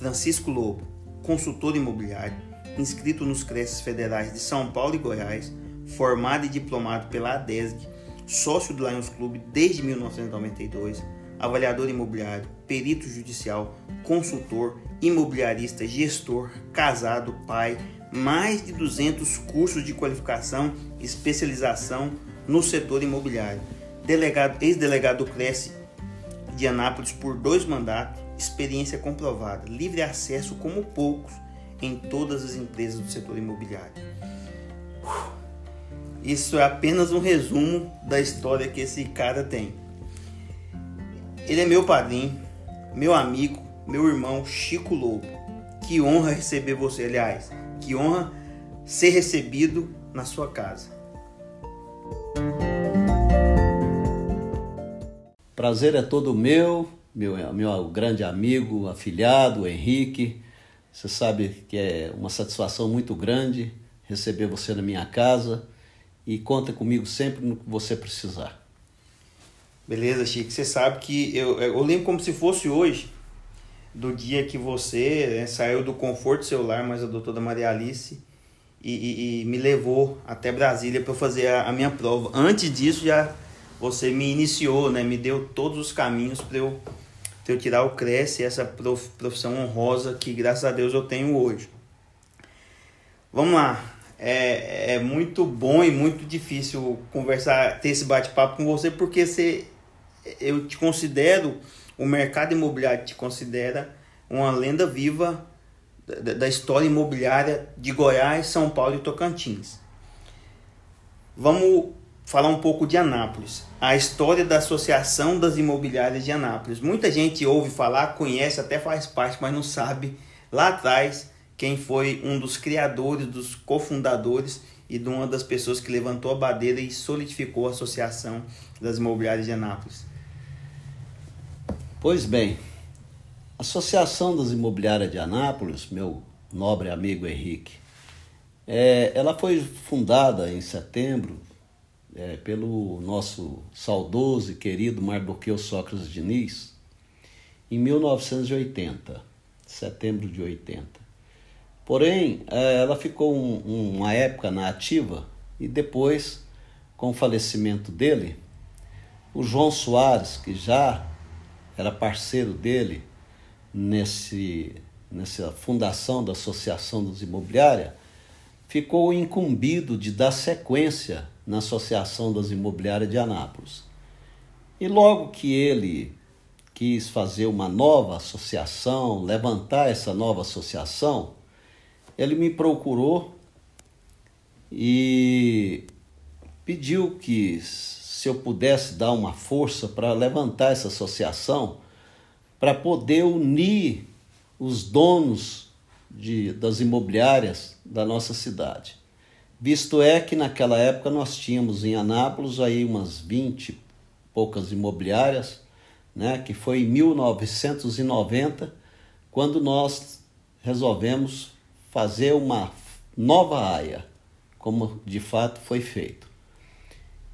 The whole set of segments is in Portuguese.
Francisco Lobo, consultor imobiliário, inscrito nos Cresces Federais de São Paulo e Goiás, formado e diplomado pela ADESG, sócio do Lions Club desde 1992, avaliador imobiliário, perito judicial, consultor, imobiliarista, gestor, casado, pai, mais de 200 cursos de qualificação e especialização no setor imobiliário. Delegado, ex-delegado do Cresce de Anápolis por dois mandatos, experiência comprovada, livre acesso como poucos em todas as empresas do setor imobiliário. Isso é apenas um resumo da história que esse cara tem. Ele é meu padrinho, meu amigo, meu irmão Chico Lobo. Que honra receber você, aliás. Que honra ser recebido na sua casa. Prazer é todo meu, meu, meu grande amigo, afilhado, Henrique. Você sabe que é uma satisfação muito grande receber você na minha casa e conta comigo sempre no que você precisar. Beleza, Chico. Você sabe que eu, eu lembro como se fosse hoje, do dia que você né, saiu do conforto celular, mas a doutora Maria Alice, e, e, e me levou até Brasília para fazer a, a, minha prova. Antes disso, já você me iniciou, né? me deu todos os caminhos para eu, eu tirar o Cresce, essa profissão honrosa que, graças a Deus, eu tenho hoje. Vamos lá é, é muito bom e muito difícil conversar, ter esse bate-papo com você, porque você, eu te considero, o mercado imobiliário te considera uma lenda viva da história imobiliária de Goiás, São Paulo e Tocantins. Vamos falar um pouco de Anápolis, a história da Associação das Imobiliárias de Anápolis. Muita gente ouve falar, conhece, até faz parte, mas não sabe lá atrás quem foi um dos criadores, dos cofundadores e de uma das pessoas que levantou a bandeira e solidificou a Associação das Imobiliárias de Anápolis. Pois bem, a Associação das Imobiliárias de Anápolis, meu nobre amigo Henrique, é, ela foi fundada em setembro é, pelo nosso saudoso e querido Mardoqueu Sócrates Diniz, em 1980, setembro de 80. Porém, é, ela ficou um, uma época na ativa e depois, com o falecimento dele, o João Soares, que já era parceiro dele nesse, nessa fundação da Associação dos Imobiliárias, ficou incumbido de dar sequência na Associação das Imobiliárias de Anápolis. E logo que ele quis fazer uma nova associação, levantar essa nova associação, ele me procurou e pediu que se eu pudesse dar uma força para levantar essa associação, para poder unir os donos de, das imobiliárias da nossa cidade. Visto é que naquela época nós tínhamos em Anápolis aí umas 20 poucas imobiliárias, né, que foi em 1990, quando nós resolvemos fazer uma nova AIA, como de fato foi feito.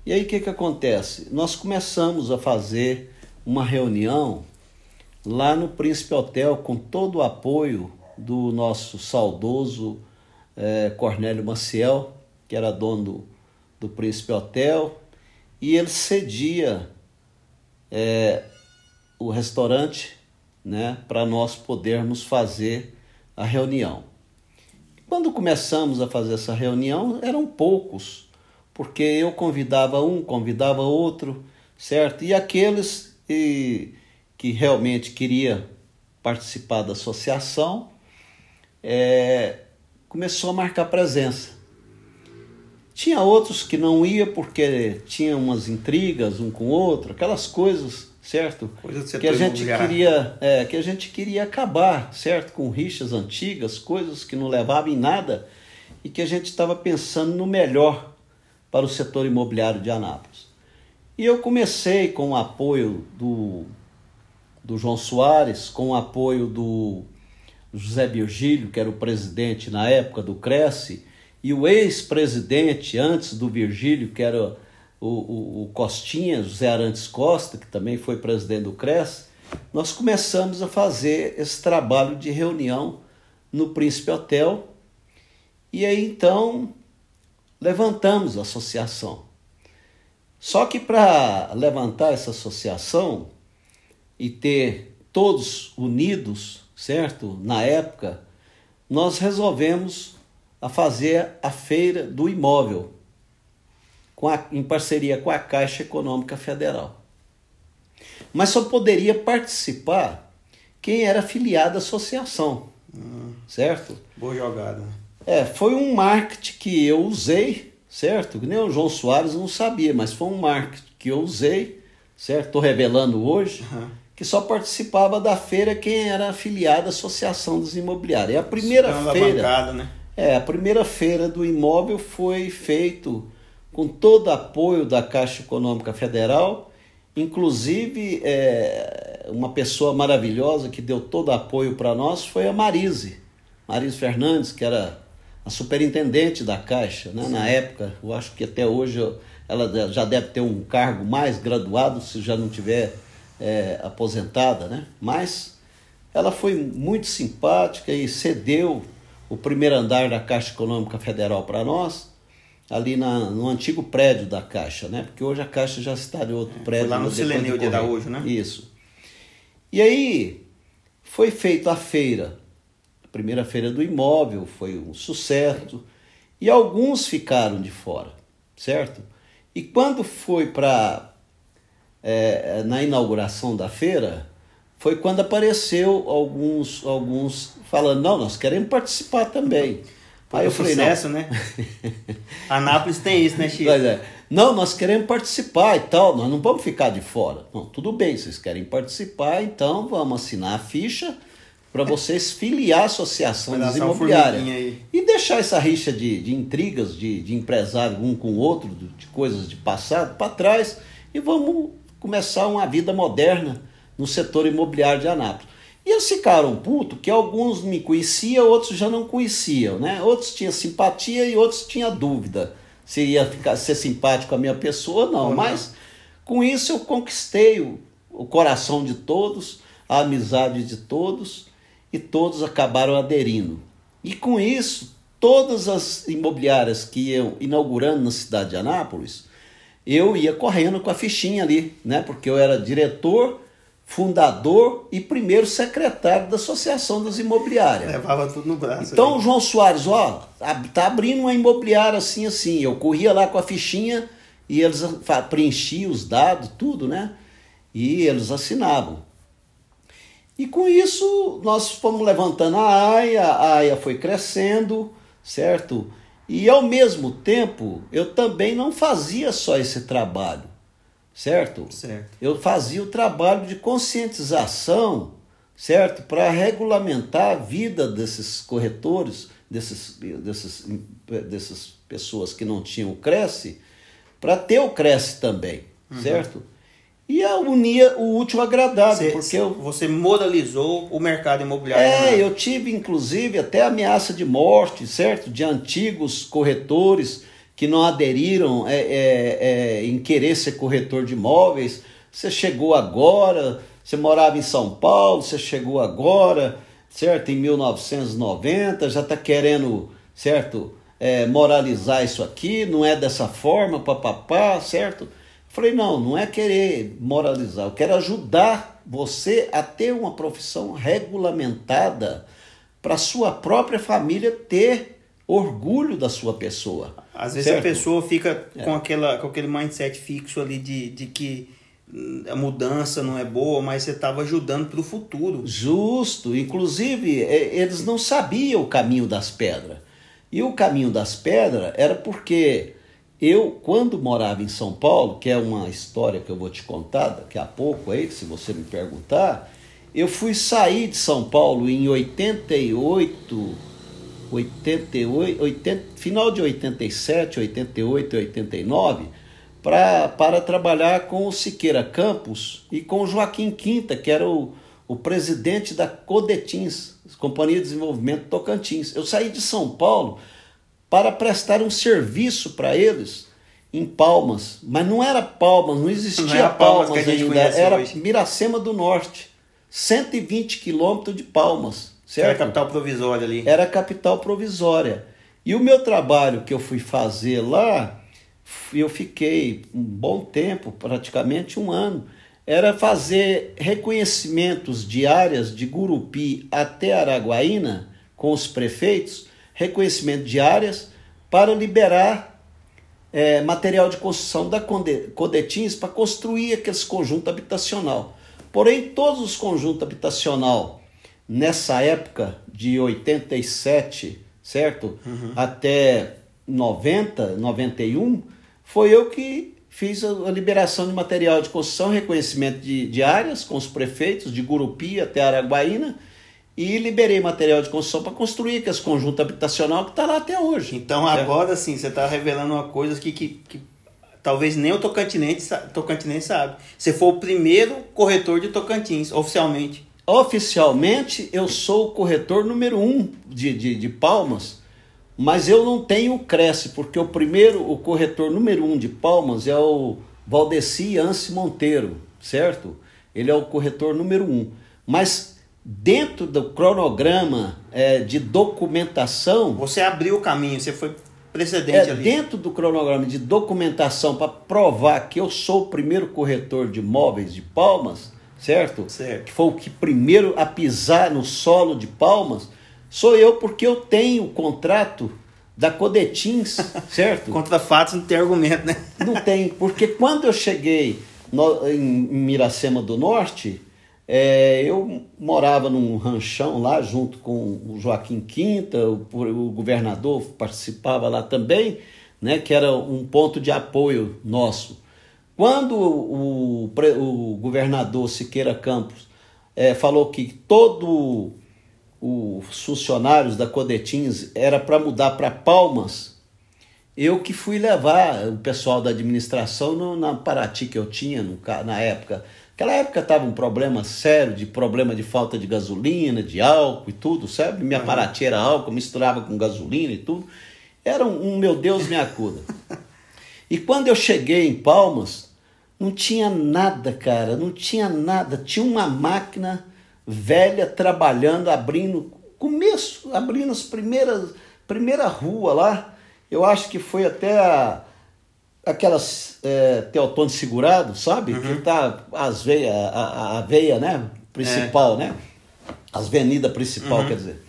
E aí o que, que acontece? Nós começamos a fazer uma reunião lá no Príncipe Hotel com todo o apoio do nosso saudoso é, Cornélio Maciel, que era dono do, do Príncipe Hotel, e ele cedia é, o restaurante né, para nós podermos fazer a reunião. Quando começamos a fazer essa reunião, eram poucos, porque eu convidava um, convidava outro, certo? E aqueles e, que realmente queria participar da associação, é, começou a marcar presença. Tinha outros que não ia porque tinha umas intrigas um com o outro, aquelas coisas certo? que a gente queria, é, que a gente queria acabar, certo? Com rixas antigas, coisas que não levavam em nada e que a gente estava pensando no melhor para o setor imobiliário de Anápolis. E eu comecei com o apoio do, do João Soares, com o apoio do José Virgílio, que era o presidente na época do Cresce, e o ex-presidente antes do Virgílio, que era o, o, o Costinha, José Arantes Costa, que também foi presidente do CRES, nós começamos a fazer esse trabalho de reunião no Príncipe Hotel. E aí então levantamos a associação. Só que para levantar essa associação e ter todos unidos, certo? Na época, nós resolvemos a fazer a feira do imóvel com a, em parceria com a Caixa Econômica Federal. Mas só poderia participar quem era afiliado à associação, hum, certo? Boa jogada. É, foi um marketing que eu usei, certo? Que nem o João Soares não sabia, mas foi um marketing que eu usei, certo? Estou revelando hoje. Uhum. Que só participava da feira quem era afiliado à Associação dos Imobiliários. E a primeira é feira. Bancada, né? É, a primeira feira do imóvel foi feito com todo apoio da Caixa Econômica Federal, inclusive é, uma pessoa maravilhosa que deu todo apoio para nós foi a Marise, Marise Fernandes, que era a superintendente da Caixa, né? na época, eu acho que até hoje ela já deve ter um cargo mais graduado, se já não tiver é, aposentada, né? mas ela foi muito simpática e cedeu o primeiro andar da Caixa Econômica Federal para nós, ali na, no antigo prédio da Caixa, né? Porque hoje a Caixa já está em outro é, prédio. Foi lá no Sileneu de Araújo, né? Isso. E aí foi feita a feira, a primeira feira do imóvel, foi um sucesso, e alguns ficaram de fora, certo? E quando foi para é, na inauguração da feira, foi quando apareceu alguns, alguns falando, não, nós queremos participar também. Aí eu falei, sucesso, não. né? Anápolis tem isso, né, Chico? É. Não, nós queremos participar e tal, nós não vamos ficar de fora. Não, tudo bem, vocês querem participar, então vamos assinar a ficha para vocês filiar a Associação dos Imobiliários. E deixar essa rixa de, de intrigas, de, de empresário um com o outro, de coisas de passado, para trás e vamos começar uma vida moderna no setor imobiliário de Anápolis. E eles ficaram putos que alguns me conheciam, outros já não conheciam, né? Outros tinham simpatia e outros tinham dúvida se ia ficar, ser simpático a minha pessoa ou não. Mas com isso eu conquistei o, o coração de todos, a amizade de todos e todos acabaram aderindo. E com isso, todas as imobiliárias que iam inaugurando na cidade de Anápolis, eu ia correndo com a fichinha ali, né? Porque eu era diretor, fundador e primeiro secretário da Associação das Imobiliárias. Levava tudo no braço. Então, aí. João Soares, ó, tá abrindo uma imobiliária assim, assim. Eu corria lá com a fichinha e eles preenchiam os dados, tudo, né? E eles assinavam. E com isso, nós fomos levantando a AIA, a AIA foi crescendo, certo? E ao mesmo tempo, eu também não fazia só esse trabalho, certo? Certo. Eu fazia o trabalho de conscientização, certo? Para regulamentar a vida desses corretores, desses, desses, dessas pessoas que não tinham o Cresce, para ter o Cresce também, uhum. certo? E a unia o útil agradável, você, porque eu, você moralizou o mercado imobiliário. É, né? eu tive inclusive até ameaça de morte, certo? De antigos corretores que não aderiram é, é, é, em querer ser corretor de imóveis. Você chegou agora, você morava em São Paulo, você chegou agora, certo? Em 1990, já está querendo, certo? É, moralizar isso aqui, não é dessa forma, papapá, certo? Falei, não, não é querer moralizar, eu quero ajudar você a ter uma profissão regulamentada para sua própria família ter orgulho da sua pessoa. Às vezes certo? a pessoa fica é. com, aquela, com aquele mindset fixo ali de, de que a mudança não é boa, mas você estava ajudando para o futuro. Justo. Inclusive, é, eles não sabiam o caminho das pedras. E o caminho das pedras era porque eu, quando morava em São Paulo, que é uma história que eu vou te contar daqui a pouco aí, se você me perguntar, eu fui sair de São Paulo em 88, 88, 80, final de 87, 88, 89, pra, para trabalhar com o Siqueira Campos e com o Joaquim Quinta, que era o, o presidente da Codetins, Companhia de Desenvolvimento Tocantins. Eu saí de São Paulo para prestar um serviço para eles em Palmas. Mas não era Palmas, não existia não Palmas, Palmas ainda, era hoje. Miracema do Norte. 120 quilômetros de Palmas, certo? Era capital provisória ali. Era capital provisória. E o meu trabalho que eu fui fazer lá, eu fiquei um bom tempo, praticamente um ano, era fazer reconhecimentos de áreas de Gurupi até Araguaína com os prefeitos, reconhecimento de áreas para liberar é, material de construção da Codetins para construir aqueles conjuntos habitacional. Porém, todos os conjuntos habitacional nessa época de 87, certo? Uhum. Até 90, 91, foi eu que fiz a, liberação de material de construção, reconhecimento de, de áreas com os prefeitos de Gurupi até Araguaína e liberei material de construção para construir aquele conjunto habitacional que está lá até hoje. Então agora sim, você está revelando uma coisa que, que, que, talvez nem o Tocantinense, Tocantinense sabe. Você foi o primeiro corretor de Tocantins, oficialmente. Oficialmente eu sou o corretor número um de, de, de Palmas, mas eu não tenho o Cresce, porque o primeiro, o corretor número um de Palmas é o Valdeci Anse Monteiro, certo? Ele é o corretor número um. Mas dentro do cronograma é, de documentação. Você abriu o caminho, você foi precedente é, ali. Dentro do cronograma de documentação para provar que eu sou o primeiro corretor de imóveis de Palmas, certo? Certo. Que foi o que primeiro a pisar no solo de Palmas, sou eu porque eu tenho o contrato da Codetins, certo? Contra fatos não tem argumento, né? Não tem, porque quando eu cheguei no, em Miracema do Norte, é, eu morava num ranchão lá junto com o Joaquim Quinta, o, o, governador participava lá também, né, que era um ponto de apoio nosso. Quando o, o governador Siqueira Campos é, falou que todo os funcionários da Codetins era para mudar para Palmas, eu que fui levar o pessoal da administração no, na Paraty que eu tinha no, na época Naquela época estava um problema sério, de problema de falta de gasolina, de álcool e tudo, sabe? Minha uhum. Era álcool, misturava com gasolina e tudo. Era um, um meu Deus me acuda. e quando eu cheguei em Palmas, não tinha nada, cara, não tinha nada. Tinha uma máquina velha trabalhando, abrindo, começo, abrindo as primeiras, primeira rua lá. Eu acho que foi até a, aquelas é, Teotone segurado, sabe? Uhum. Que tá as veia, a, a veia, né? Principal, é. né? As avenidas principal, uhum. quer dizer.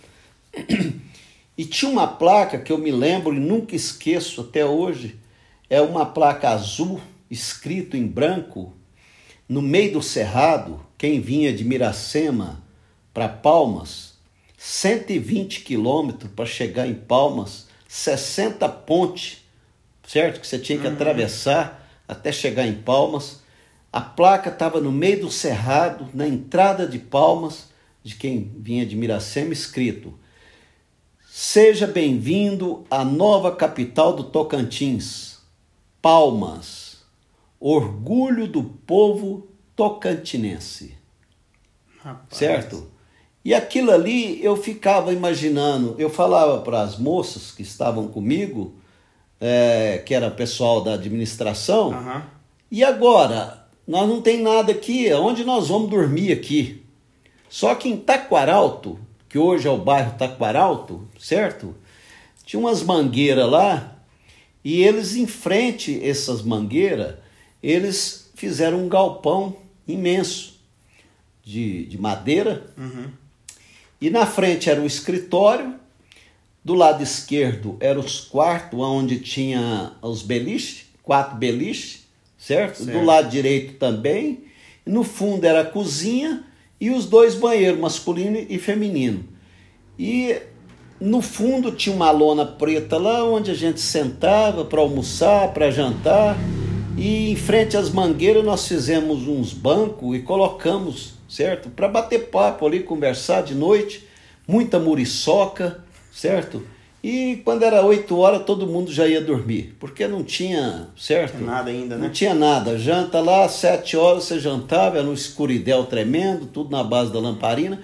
E tinha uma placa que eu me lembro e nunca esqueço até hoje. É uma placa azul, escrito em branco, no meio do cerrado, quem vinha de Miracema para Palmas, 120 quilômetros para chegar em Palmas, 60 pontes certo? Que você tinha que uhum. atravessar até chegar em Palmas. A placa estava no meio do cerrado, na entrada de Palmas, de quem vinha de Miracema, escrito: Seja bem-vindo à nova capital do Tocantins, Palmas, orgulho do povo tocantinense. Rapaz. Certo? E aquilo ali eu ficava imaginando, eu falava para as moças que estavam comigo, é, que era pessoal da administração. Uhum. E agora, nós não tem nada aqui, onde nós vamos dormir aqui? Só que em Taquaralto, que hoje é o bairro Taquaralto, certo? Tinha umas mangueiras lá, e eles, em frente a essas mangueiras, eles fizeram um galpão imenso de, de madeira. Uhum. E na frente era o escritório do lado esquerdo eram os quartos onde tinha os beliches, quatro beliches, certo? certo? Do lado direito também. No fundo era a cozinha e os dois banheiros, masculino e feminino. E no fundo tinha uma lona preta lá onde a gente sentava para almoçar, para jantar. E em frente às mangueiras nós fizemos uns bancos e colocamos, certo? Para bater papo ali, conversar de noite, muita muriçoca certo? E quando era 8 horas todo mundo já ia dormir, porque não tinha, certo? Nada ainda, né? Não tinha nada. Janta lá, 7 horas você jantava, era um escuridel tremendo, tudo na base da lamparina,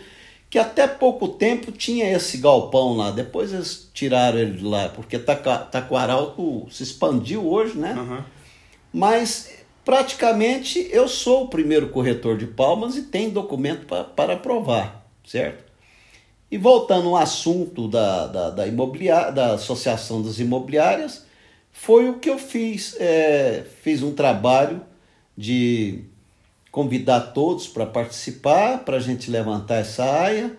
que até pouco tempo tinha esse galpão lá. Depois eles tiraram ele de lá, porque Taquaralto se expandiu hoje, né? Uhum. Mas praticamente eu sou o primeiro corretor de Palmas e tenho documento pra, para provar, certo? E voltando ao assunto da, da, da, imobiliária, da Associação das Imobiliárias, foi o que eu fiz. É, fiz um trabalho de convidar todos para participar, para a gente levantar essa área.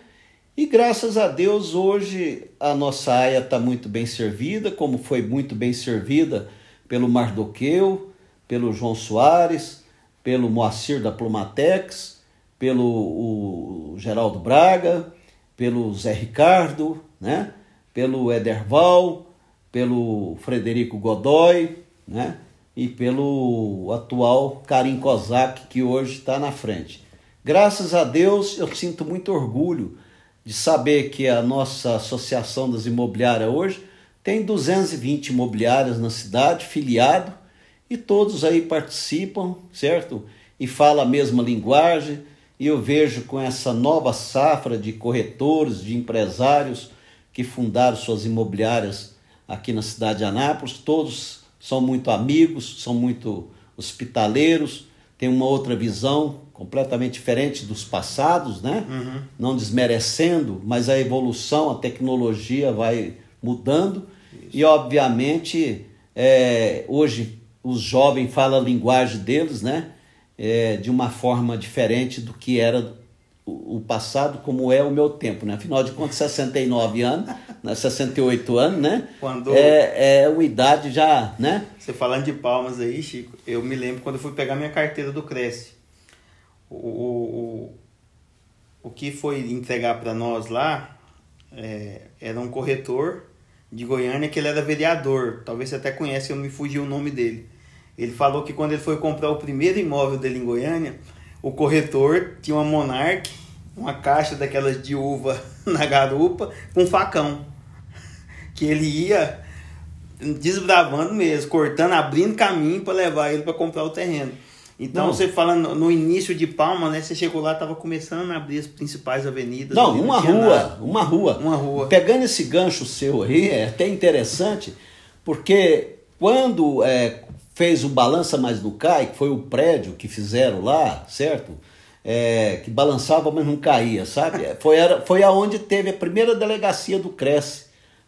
E graças a Deus, hoje a nossa área está muito bem servida, como foi muito bem servida pelo Mardoqueu, pelo João Soares, pelo Moacir da Plumatex, pelo Geraldo Braga, pelo Zé Ricardo, né? pelo Ederval, pelo Frederico Godoy, né? e pelo atual Karim Kozak, que hoje está na frente. Graças a Deus, eu sinto muito orgulho de saber que a nossa Associação das Imobiliárias hoje tem 220 imobiliárias na cidade, filiado, e todos aí participam, certo? E fala a mesma linguagem, e eu vejo com essa nova safra de corretores, de empresários que fundaram suas imobiliárias aqui na cidade de Anápolis, todos são muito amigos, são muito hospitaleiros, têm uma outra visão completamente diferente dos passados, né? Uhum. Não desmerecendo, mas a evolução, a tecnologia vai mudando Isso. e obviamente é, hoje os jovens falam a linguagem deles, né? É, de uma forma diferente do que era o, passado, como é o meu tempo, né? Afinal de contas, 69 anos, né? 68 anos, né? Quando... É, é uma idade já, né? Você falando de palmas aí, Chico, eu me lembro quando eu fui pegar minha carteira do Cresce. O, o, o, o que foi entregar para nós lá é, era um corretor de Goiânia que ele era vereador. Talvez você até conhece, eu me fugi o nome dele. Ele falou que quando ele foi comprar o primeiro imóvel dele em Goiânia, o corretor tinha uma Monarch, uma caixa daquelas de uva na garupa, com um facão. Que ele ia desbravando mesmo, cortando, abrindo caminho para levar ele para comprar o terreno. Então, não. você falando no início de Palma, né? Você chegou lá, estava começando a abrir as principais avenidas. Não, uma rua, nada. uma rua. Uma rua. Pegando esse gancho seu aí, é até interessante, porque quando é, fez o Balança Mais no Cai, que foi o prédio que fizeram lá, certo? É, que balançava, mas não caía, sabe? É, foi, era, foi aonde teve a primeira delegacia do Cresce,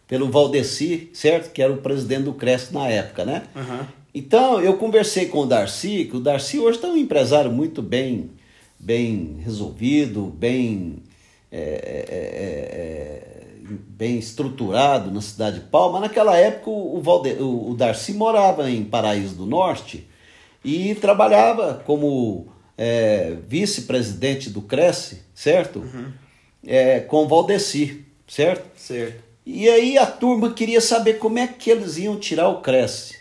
pelo Valdeci, certo? Que era o presidente do Cresce na época, né? Uhum. Então, eu conversei com o Darcy, que o Darcy hoje está um empresário muito bem, bem resolvido, bem, é, é, é, é bem estruturado na cidade de Palma. Naquela época, o, Valde, o, Darcy morava em Paraíso do Norte e trabalhava como é, vice-presidente do Cresce, certo? Uhum. É, com o Valdeci, certo? Certo. E aí a turma queria saber como é que eles iam tirar o Cresce.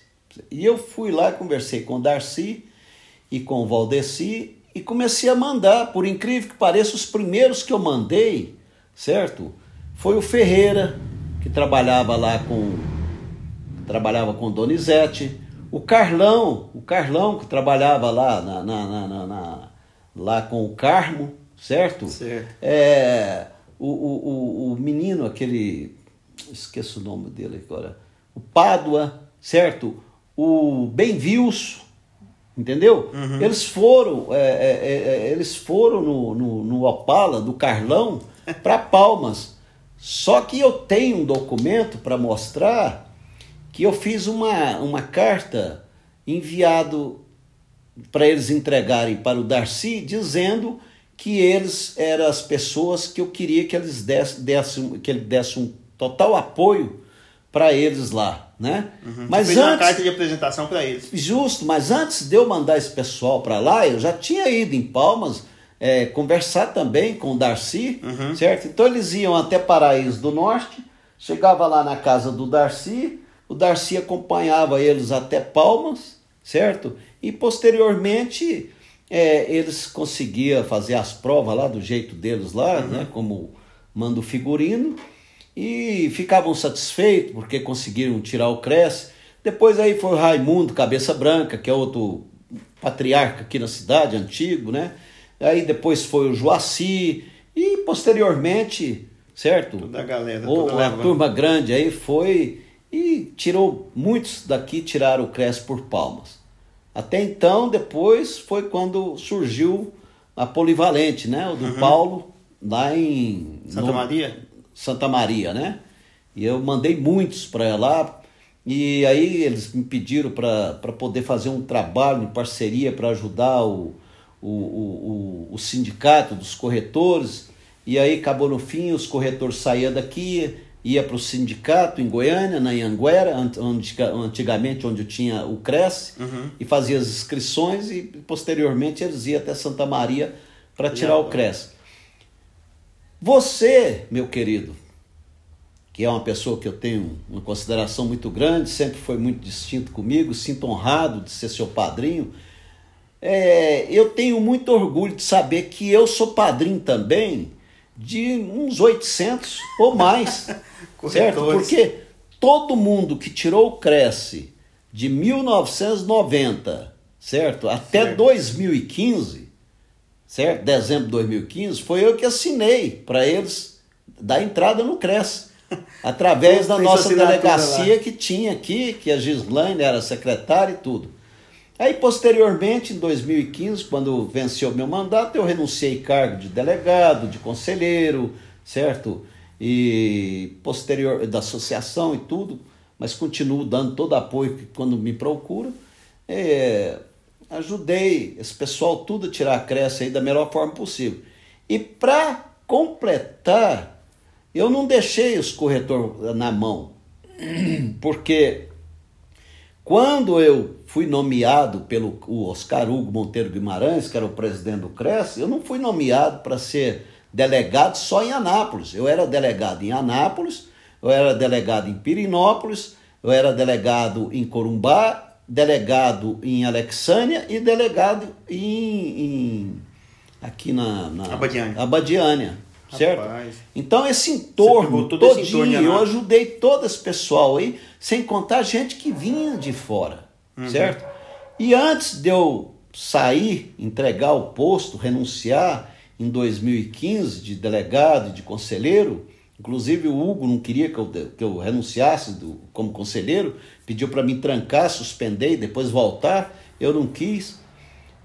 E eu fui lá, conversei com o Darcy e com o Valdeci e comecei a mandar. Por incrível que pareça, os primeiros que eu mandei, certo? Foi o Ferreira, que trabalhava lá com. Trabalhava com Donizete. O Carlão, o Carlão que trabalhava lá na, na, na, na lá com o Carmo, certo? Certo. É, o, o, o, o menino, aquele. Esqueço o nome dele agora. O Pádua, certo? o Benvilso, entendeu? Uhum. Eles foram, é, é, é, eles foram no, no, no Opala do Carlão para Palmas. Só que eu tenho um documento para mostrar que eu fiz uma, uma carta enviado para eles entregarem para o Darcy, dizendo que eles eram as pessoas que eu queria que eles dessem, dessem que ele desse um total apoio para eles lá, né? Uhum. Mas antes, uma carta de apresentação para eles. Justo, mas antes de eu mandar esse pessoal para lá, eu já tinha ido em Palmas é, conversar também com o Darcy, uhum. certo? Então eles iam até Paraíso do Norte, chegava lá na casa do Darcy, o Darcy acompanhava eles até Palmas, certo? E posteriormente é, eles conseguiam fazer as provas lá do jeito deles lá, uhum. né? Como manda o figurino e ficavam satisfeitos porque conseguiram tirar o Cresce. Depois aí foi o Raimundo Cabeça Branca, que é outro patriarca aqui na cidade, antigo, né? Aí depois foi o Joaci e posteriormente, certo? Toda a galera, toda a turma grande aí foi e tirou muitos daqui tiraram o Cresce por palmas. Até então, depois foi quando surgiu a Polivalente, né? O do uhum. Paulo, lá em. Santa no... Maria? Santa Maria, né? E eu mandei muitos para lá. E aí eles me pediram para poder fazer um trabalho em parceria para ajudar o, o, o, o, sindicato dos corretores. E aí acabou no fim, os corretores saíam daqui, ia para o sindicato em Goiânia, na Anguera, onde, antigamente onde tinha o Cresce, uhum. e fazia as inscrições e posteriormente eles iam até Santa Maria para tirar o Cresce. Você, meu querido, que é uma pessoa que eu tenho uma consideração muito grande, sempre foi muito distinto comigo, sinto honrado de ser seu padrinho. É, eu tenho muito orgulho de saber que eu sou padrinho também de uns 800 ou mais, certo? Porque todo mundo que tirou o Cresce de 1990, certo? Até certo. 2015, certo? Dezembro de 2015, foi eu que assinei para eles dar entrada no Cresce. Através da nossa delegacia que tinha aqui, que a Gislaine era secretária e tudo. Aí, posteriormente, em 2015, quando venceu meu mandato, eu renunciei cargo de delegado, de conselheiro, certo? E posterior da associação e tudo, mas continuo dando todo apoio quando me procura. É, ajudei esse pessoal tudo a tirar a creche aí da melhor forma possível. E para completar, eu não deixei os corretores na mão, porque quando eu fui nomeado pelo Oscar Hugo Monteiro Guimarães, que era o presidente do CRES, eu não fui nomeado para ser delegado só em Anápolis. Eu era delegado em Anápolis, eu era delegado em Pirinópolis, eu era delegado em Corumbá, delegado em Alexânia e delegado em, em aqui na, na Abadiânia. Abadiânia certo? Rapaz. Então esse entorno todo todinho, esse entorno eu ajudei todo esse pessoal aí, sem contar gente que vinha de fora, uhum. certo? E antes de eu sair, entregar o posto, renunciar em 2015 de delegado e de conselheiro, inclusive o Hugo não queria que eu, que eu renunciasse do, como conselheiro, pediu para me trancar, suspender e depois voltar, eu não quis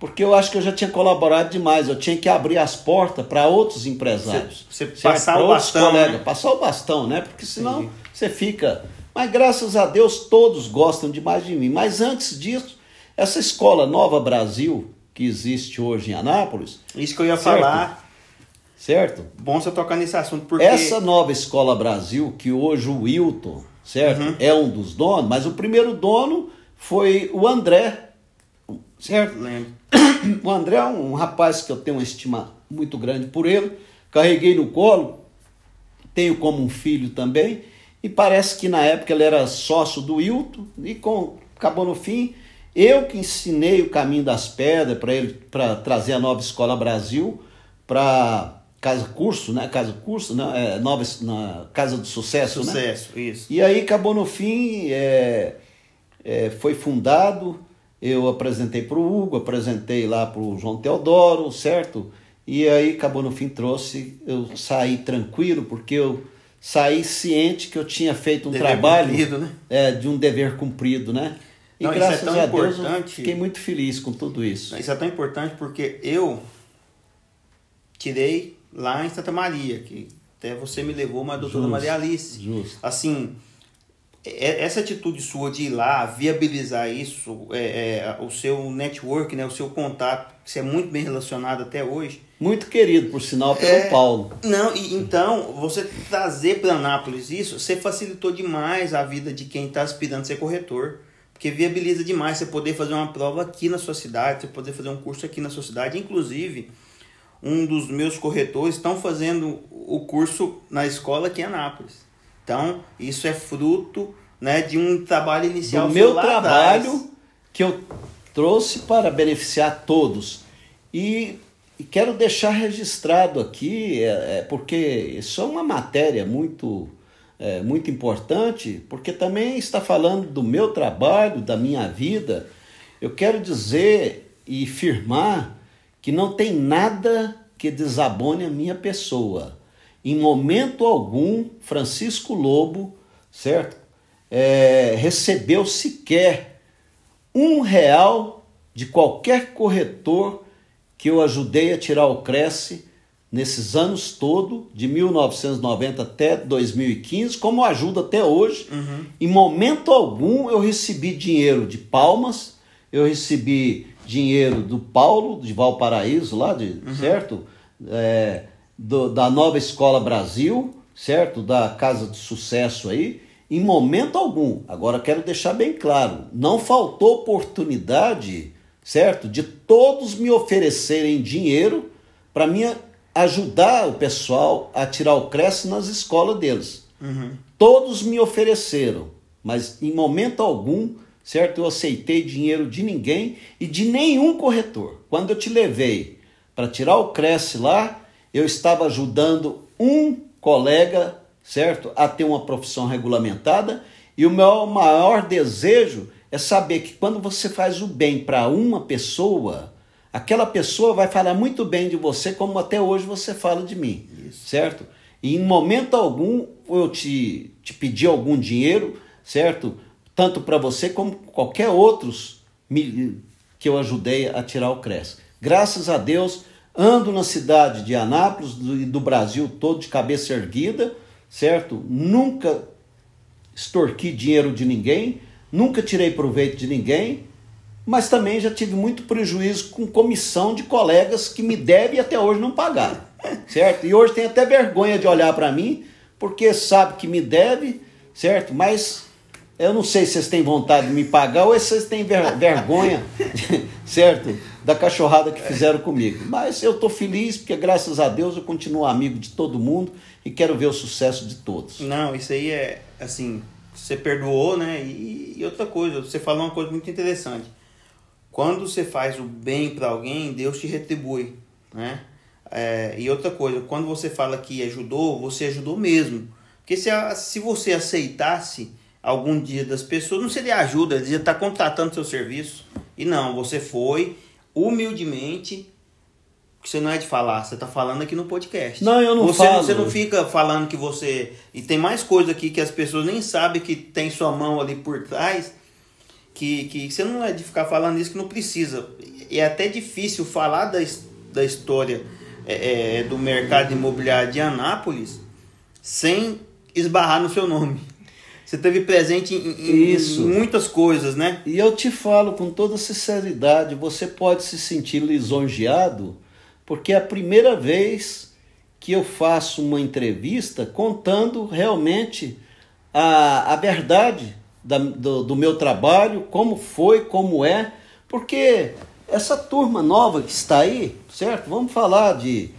porque eu acho que eu já tinha colaborado demais. Eu tinha que abrir as portas para outros empresários. Você, você passar o bastão. Colegas, né? Passar o bastão, né? Porque senão Sim. você fica. Mas graças a Deus todos gostam demais de mim. Mas antes disso, essa escola Nova Brasil, que existe hoje em Anápolis. Isso que eu ia certo? falar. Certo? Bom você tocar nesse assunto, porque. Essa nova escola Brasil, que hoje o Wilton, certo? Uhum. É um dos donos, mas o primeiro dono foi o André. Certo? Lembro. O André é um rapaz que eu tenho uma estima muito grande por ele. Carreguei no colo, tenho como um filho também. E parece que na época ele era sócio do Hilton e com, acabou no fim. Eu que ensinei o caminho das pedras para ele para trazer a nova Escola Brasil para casa curso, né? Casa curso, né? É, nova na casa do sucesso, sucesso, né? isso. E aí acabou no fim, é, é, foi fundado eu apresentei para o Hugo, apresentei lá para o João Teodoro, certo? E aí acabou no fim trouxe, eu saí tranquilo, porque eu saí ciente que eu tinha feito um dever trabalho cumprido, né? é, de um dever cumprido, né? E Não, graças é a Deus eu fiquei muito feliz com tudo isso. Isso é tão importante porque eu tirei lá em Santa Maria, que até você me levou, mas a doutora Maria Alice. Justo. Assim, é, essa atitude sua de ir lá viabilizar isso, é, é, o seu network, né, o seu contato, que você é muito bem relacionado até hoje. Muito querido, por sinal, pelo é, Paulo. Não, e, então, você trazer para Anápolis isso, você facilitou demais a vida de quem está aspirando a ser corretor. Porque viabiliza demais você poder fazer uma prova aqui na sua cidade, você poder fazer um curso aqui na sua cidade. Inclusive, um dos meus corretores estão fazendo o curso na escola aqui em Anápolis. Então, isso é fruto né, de um trabalho inicial. Do meu trabalho atrás. que eu trouxe para beneficiar todos. E, e quero deixar registrado aqui, é, é, porque isso é uma matéria muito, é, muito importante, porque também está falando do meu trabalho, da minha vida. Eu quero dizer e firmar que não tem nada que desabone a minha pessoa em momento algum, Francisco Lobo, certo? É, recebeu sequer um real de qualquer corretor que eu ajudei a tirar o Cresce nesses anos todo, de 1990 até 2015, como ajuda até hoje. Uhum. Em momento algum eu recebi dinheiro de Palmas, eu recebi dinheiro do Paulo, de Valparaíso, lá, de, uhum. certo? É, do, da Nova Escola Brasil, certo? Da Casa de Sucesso aí. Em momento algum. Agora quero deixar bem claro, não faltou oportunidade, certo? De todos me oferecerem dinheiro para minha ajudar o pessoal a tirar o Cresce nas escolas deles. Uhum. Todos me ofereceram, mas em momento algum, certo? Eu aceitei dinheiro de ninguém e de nenhum corretor. Quando eu te levei para tirar o Cresce lá, eu estava ajudando um colega, certo? A ter uma profissão regulamentada e o meu maior desejo é saber que quando você faz o bem para uma pessoa, aquela pessoa vai falar muito bem de você, como até hoje você fala de mim, Isso. certo? E em momento algum eu te, te pedi algum dinheiro, certo? Tanto para você como qualquer outros que eu ajudei a tirar o CRES. Graças a Deus, ando na cidade de Anápolis e do, Brasil todo de cabeça erguida, certo? Nunca extorqui dinheiro de ninguém, nunca tirei proveito de ninguém, mas também já tive muito prejuízo com comissão de colegas que me devem e até hoje não pagaram, certo? E hoje tem até vergonha de olhar para mim, porque sabe que me deve, certo? Mas eu não sei se vocês têm vontade de me pagar ou se vocês têm ver vergonha, certo? Da cachorrada que fizeram comigo. Mas eu estou feliz porque, graças a Deus, eu continuo amigo de todo mundo e quero ver o sucesso de todos. Não, isso aí é assim, você perdoou, né? E, e outra coisa, você falou uma coisa muito interessante quando você faz o bem para alguém, Deus te retribui, né? É, e outra coisa, quando você fala que ajudou, você ajudou mesmo. Porque se, se você aceitasse algum dia das pessoas, não seria ajuda, ele estar tá contratando seu serviço. E não, você foi humildemente, que você não é de falar, você está falando aqui no podcast. Não, eu não você, falo. Você não fica falando que você... E tem mais coisa aqui que as pessoas nem sabem que tem sua mão ali por trás que, que você não é de ficar falando isso que não precisa. É até difícil falar da, da história é, é, do mercado imobiliário de Anápolis sem esbarrar no seu nome. Você teve presente em, em, muitas coisas, né? E eu te falo com toda sinceridade, você pode se sentir lisonjeado, porque é a primeira vez que eu faço uma entrevista contando realmente a, a verdade da, do, do meu trabalho, como foi, como é, porque essa turma nova que está aí, certo? Vamos falar de.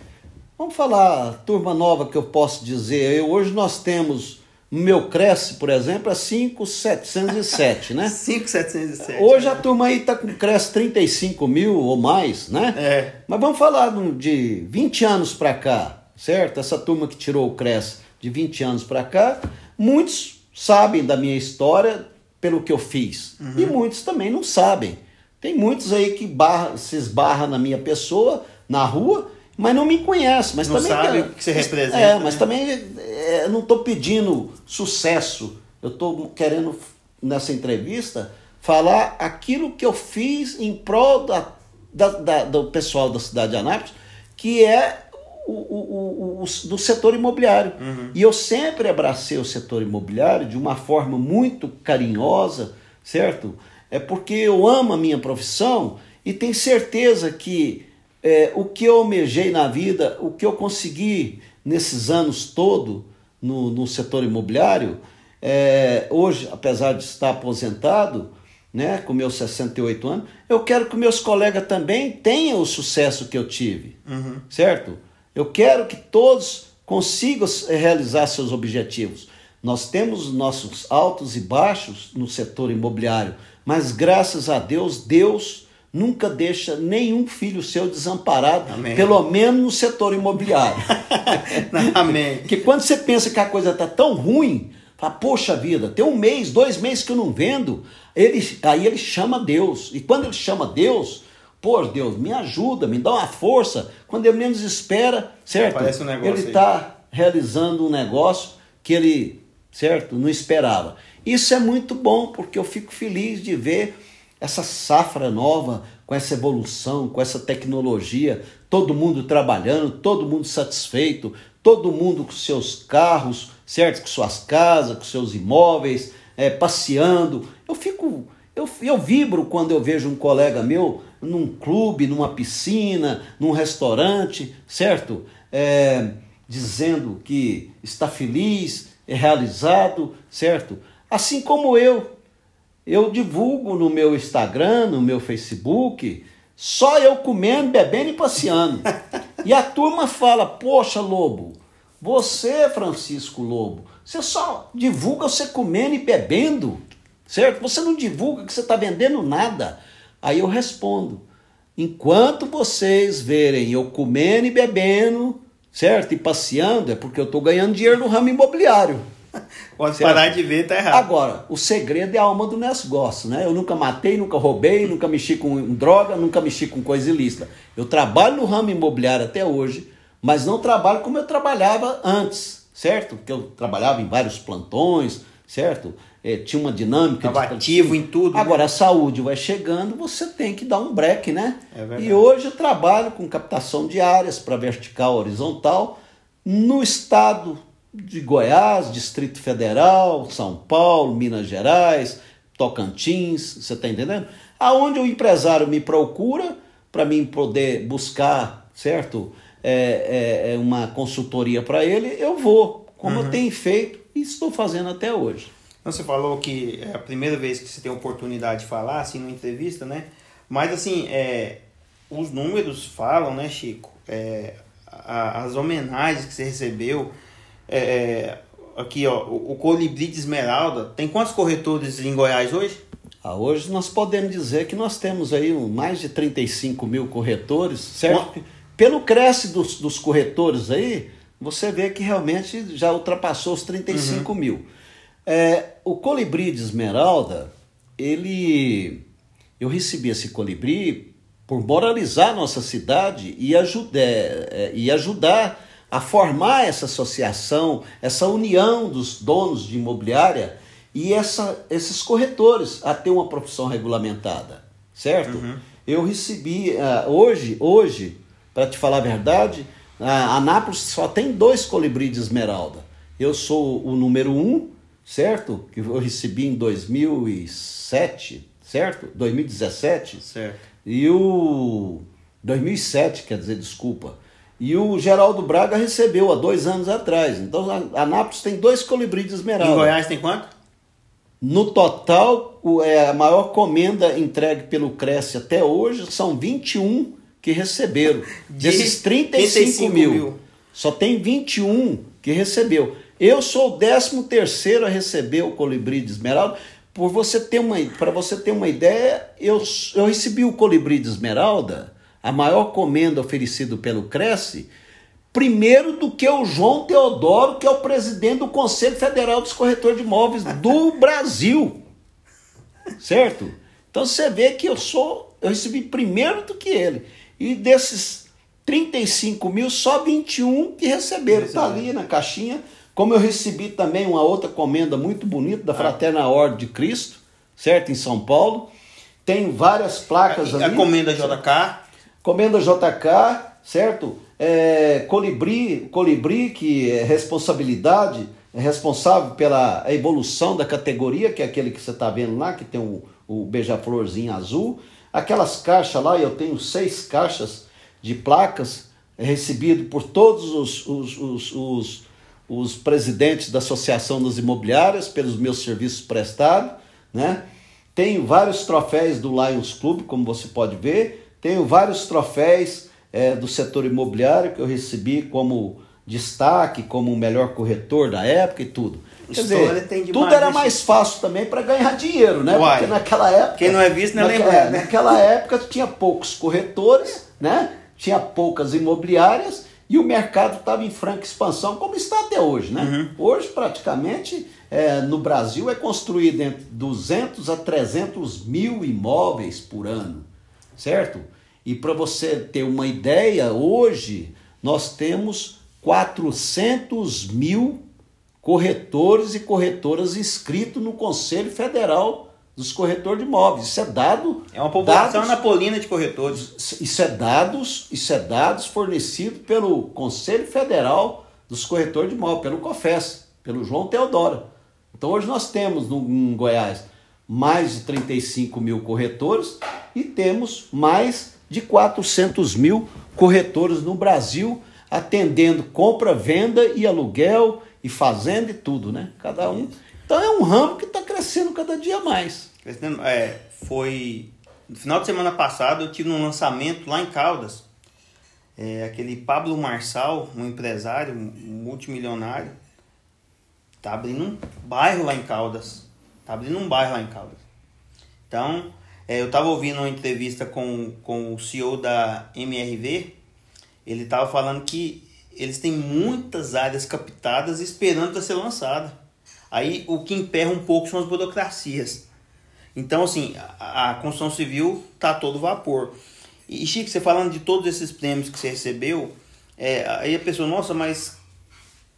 Vamos falar, turma nova que eu posso dizer. Eu, hoje nós temos. No meu Cresce, por exemplo, é 5,707, né? 5,707. Hoje a turma aí está com Cresce 35 mil ou mais, né? É. Mas vamos falar de 20 anos para cá, certo? Essa turma que tirou o Cresce de 20 anos para cá, muitos sabem da minha história pelo que eu fiz. Uhum. E muitos também não sabem. Tem muitos aí que barra, se esbarra na minha pessoa, na rua, mas não me conhece. Mas não também sabe o que você representa. É, mas né? também é, não estou pedindo sucesso. Eu estou querendo, nessa entrevista, falar aquilo que eu fiz em prol da, da, da, do pessoal da cidade de Anápolis, que é o, o, o, do setor imobiliário. Uhum. E eu sempre abracei o setor imobiliário de uma forma muito carinhosa, certo? É porque eu amo a minha profissão e tenho certeza que é, o que eu almejei na vida, o que eu consegui nesses anos todo no, no setor imobiliário, é, hoje, apesar de estar aposentado, né, com meus 68 anos, eu quero que meus colegas também tenham o sucesso que eu tive, uhum. certo? Eu quero que todos consigam realizar seus objetivos. Nós temos nossos altos e baixos no setor imobiliário, mas graças a Deus, Deus nunca deixa nenhum filho seu desamparado, Amém. pelo menos no setor imobiliário. Amém. Porque quando você pensa que a coisa está tão ruim, fala, poxa vida, tem um mês, dois meses que eu não vendo, ele, aí ele chama Deus. E quando ele chama Deus, Pô, Deus, me ajuda, me dá uma força. Quando ele menos espera, certo? Um ele está realizando um negócio que ele, certo, não esperava. Isso é muito bom, porque eu fico feliz de ver essa safra nova com essa evolução, com essa tecnologia, todo mundo trabalhando, todo mundo satisfeito, todo mundo com seus carros, certo? Com suas casas, com seus imóveis, é, passeando. Eu fico, eu, eu vibro quando eu vejo um colega meu num clube, numa piscina, num restaurante, certo? É, dizendo que está feliz, é realizado, certo? Assim como eu. Eu divulgo no meu Instagram, no meu Facebook, só eu comendo, bebendo e passeando. E a turma fala: Poxa, Lobo, você, Francisco Lobo, você só divulga você comendo e bebendo, certo? Você não divulga que você está vendendo nada. Aí eu respondo: enquanto vocês verem eu comendo e bebendo, certo? E passeando, é porque eu estou ganhando dinheiro no ramo imobiliário. Pode certo? parar de ver, tá errado. Agora, o segredo é a alma do negócio, né? Eu nunca matei, nunca roubei, nunca mexi com droga, nunca mexi com coisa ilícita. Eu trabalho no ramo imobiliário até hoje, mas não trabalho como eu trabalhava antes, certo? Porque eu trabalhava em vários plantões, certo? É, tinha uma dinâmica. Estava ativo em tudo. Agora, a saúde vai chegando, você tem que dar um break, né? É e hoje eu trabalho com captação de áreas para vertical, horizontal, no estado de Goiás, Distrito Federal, São Paulo, Minas Gerais, Tocantins, você está entendendo? Aonde o empresário me procura para mim poder buscar, certo? É, é, é uma consultoria para ele, eu vou, como uhum. eu tenho feito e estou fazendo até hoje. Então, você falou que é a primeira vez que você tem a oportunidade de falar, assim, numa entrevista, né? Mas, assim, é, os números falam, né, Chico? É, a, as homenagens que você recebeu, é, é, aqui, ó, o, o Colibri de Esmeralda. Tem quantos corretores em Goiás hoje? Ah, hoje nós podemos dizer que nós temos aí mais de 35 mil corretores, certo? Pelo cresce dos, dos corretores aí, você vê que realmente já ultrapassou os 35 uhum. mil. É, o colibri de esmeralda, ele. Eu recebi esse colibri por moralizar a nossa cidade e, ajude, é, e ajudar a formar essa associação, essa união dos donos de imobiliária e essa, esses corretores a ter uma profissão regulamentada, certo? Uhum. Eu recebi uh, hoje, hoje, para te falar a verdade, a Anápolis só tem dois colibris de esmeralda. Eu sou o número um, certo? Que eu recebi em 2007, certo? 2017. Certo. E o 2007, quer dizer, desculpa. E o Geraldo Braga recebeu há dois anos atrás. Então a Anápolis tem dois colibris de esmeralda. Em Goiás tem quanto? No total, é, a maior comenda entregue pelo Cresce até hoje são 21 que receberam. De Desses 35, 35 mil, mil, só tem 21 que recebeu. Eu sou o 13 terceiro a receber o colibri de esmeralda. Por você ter uma, para você ter uma ideia, eu, eu recebi o colibri de esmeralda a maior comenda oferecida pelo Cresce, primeiro do que o João Teodoro, que é o presidente do Conselho Federal dos Corretores de Imóveis do Brasil. Certo? Então você vê que eu sou, eu recebi primeiro do que ele. E desses 35 mil, só 21 que receberam. Está ali na caixinha. Como eu recebi também uma outra comenda muito bonita da ah. Fraterna Ordem de Cristo, certo? Em São Paulo. Tem várias placas a, ali. A comenda JK. Comenda JK, certo? É, colibri, colibri, que é responsabilidade, é responsável pela evolução da categoria, que é aquele que você está vendo lá, que tem o, o beija-florzinho azul. Aquelas caixas lá, eu tenho seis caixas de placas é recebido por todos os, os, os, os, os presidentes da Associação das Imobiliárias pelos meus serviços prestados, né? Tenho vários troféus do Lions Club, como você pode ver, tenho vários troféus é, do setor imobiliário que eu recebi como destaque, como o melhor corretor da época e tudo. Quer dizer, tudo era mais fácil também para ganhar dinheiro, né? Uai, Porque naquela época. Quem não é visto não é naquela, lembrado. Né? Naquela época tinha poucos corretores, né? Tinha poucas imobiliárias e o mercado estava em franca expansão, como está até hoje, né? Uhum. Hoje, praticamente, é, no Brasil é construído entre 200 a 300 mil imóveis por ano, certo? E para você ter uma ideia, hoje nós temos 400 mil corretores e corretoras inscritos no Conselho Federal dos corretores de imóveis. Isso é dado. É uma população dados, napolina de corretores. Isso é dados, isso é dados fornecido pelo Conselho Federal dos Corretores de Imóveis, pelo COFES, pelo João Teodoro. Então hoje nós temos no, em Goiás mais de 35 mil corretores e temos mais de 400 mil corretores no Brasil atendendo compra, venda e aluguel e fazenda e tudo, né? Cada um. Então é um ramo que está crescendo cada dia mais. É, foi no final de semana passado eu tive um lançamento lá em Caldas. É, aquele Pablo Marçal, um empresário multimilionário, tá abrindo um bairro lá em Caldas. Tá abrindo um bairro lá em Caldas. Então, é, eu estava ouvindo uma entrevista com, com o CEO da MRV. Ele estava falando que eles têm muitas áreas captadas esperando para ser lançada. Aí o que emperra um pouco são as burocracias. Então, assim, a, a construção civil tá todo vapor. E, Chico, você falando de todos esses prêmios que você recebeu, é, aí a pessoa, nossa, mas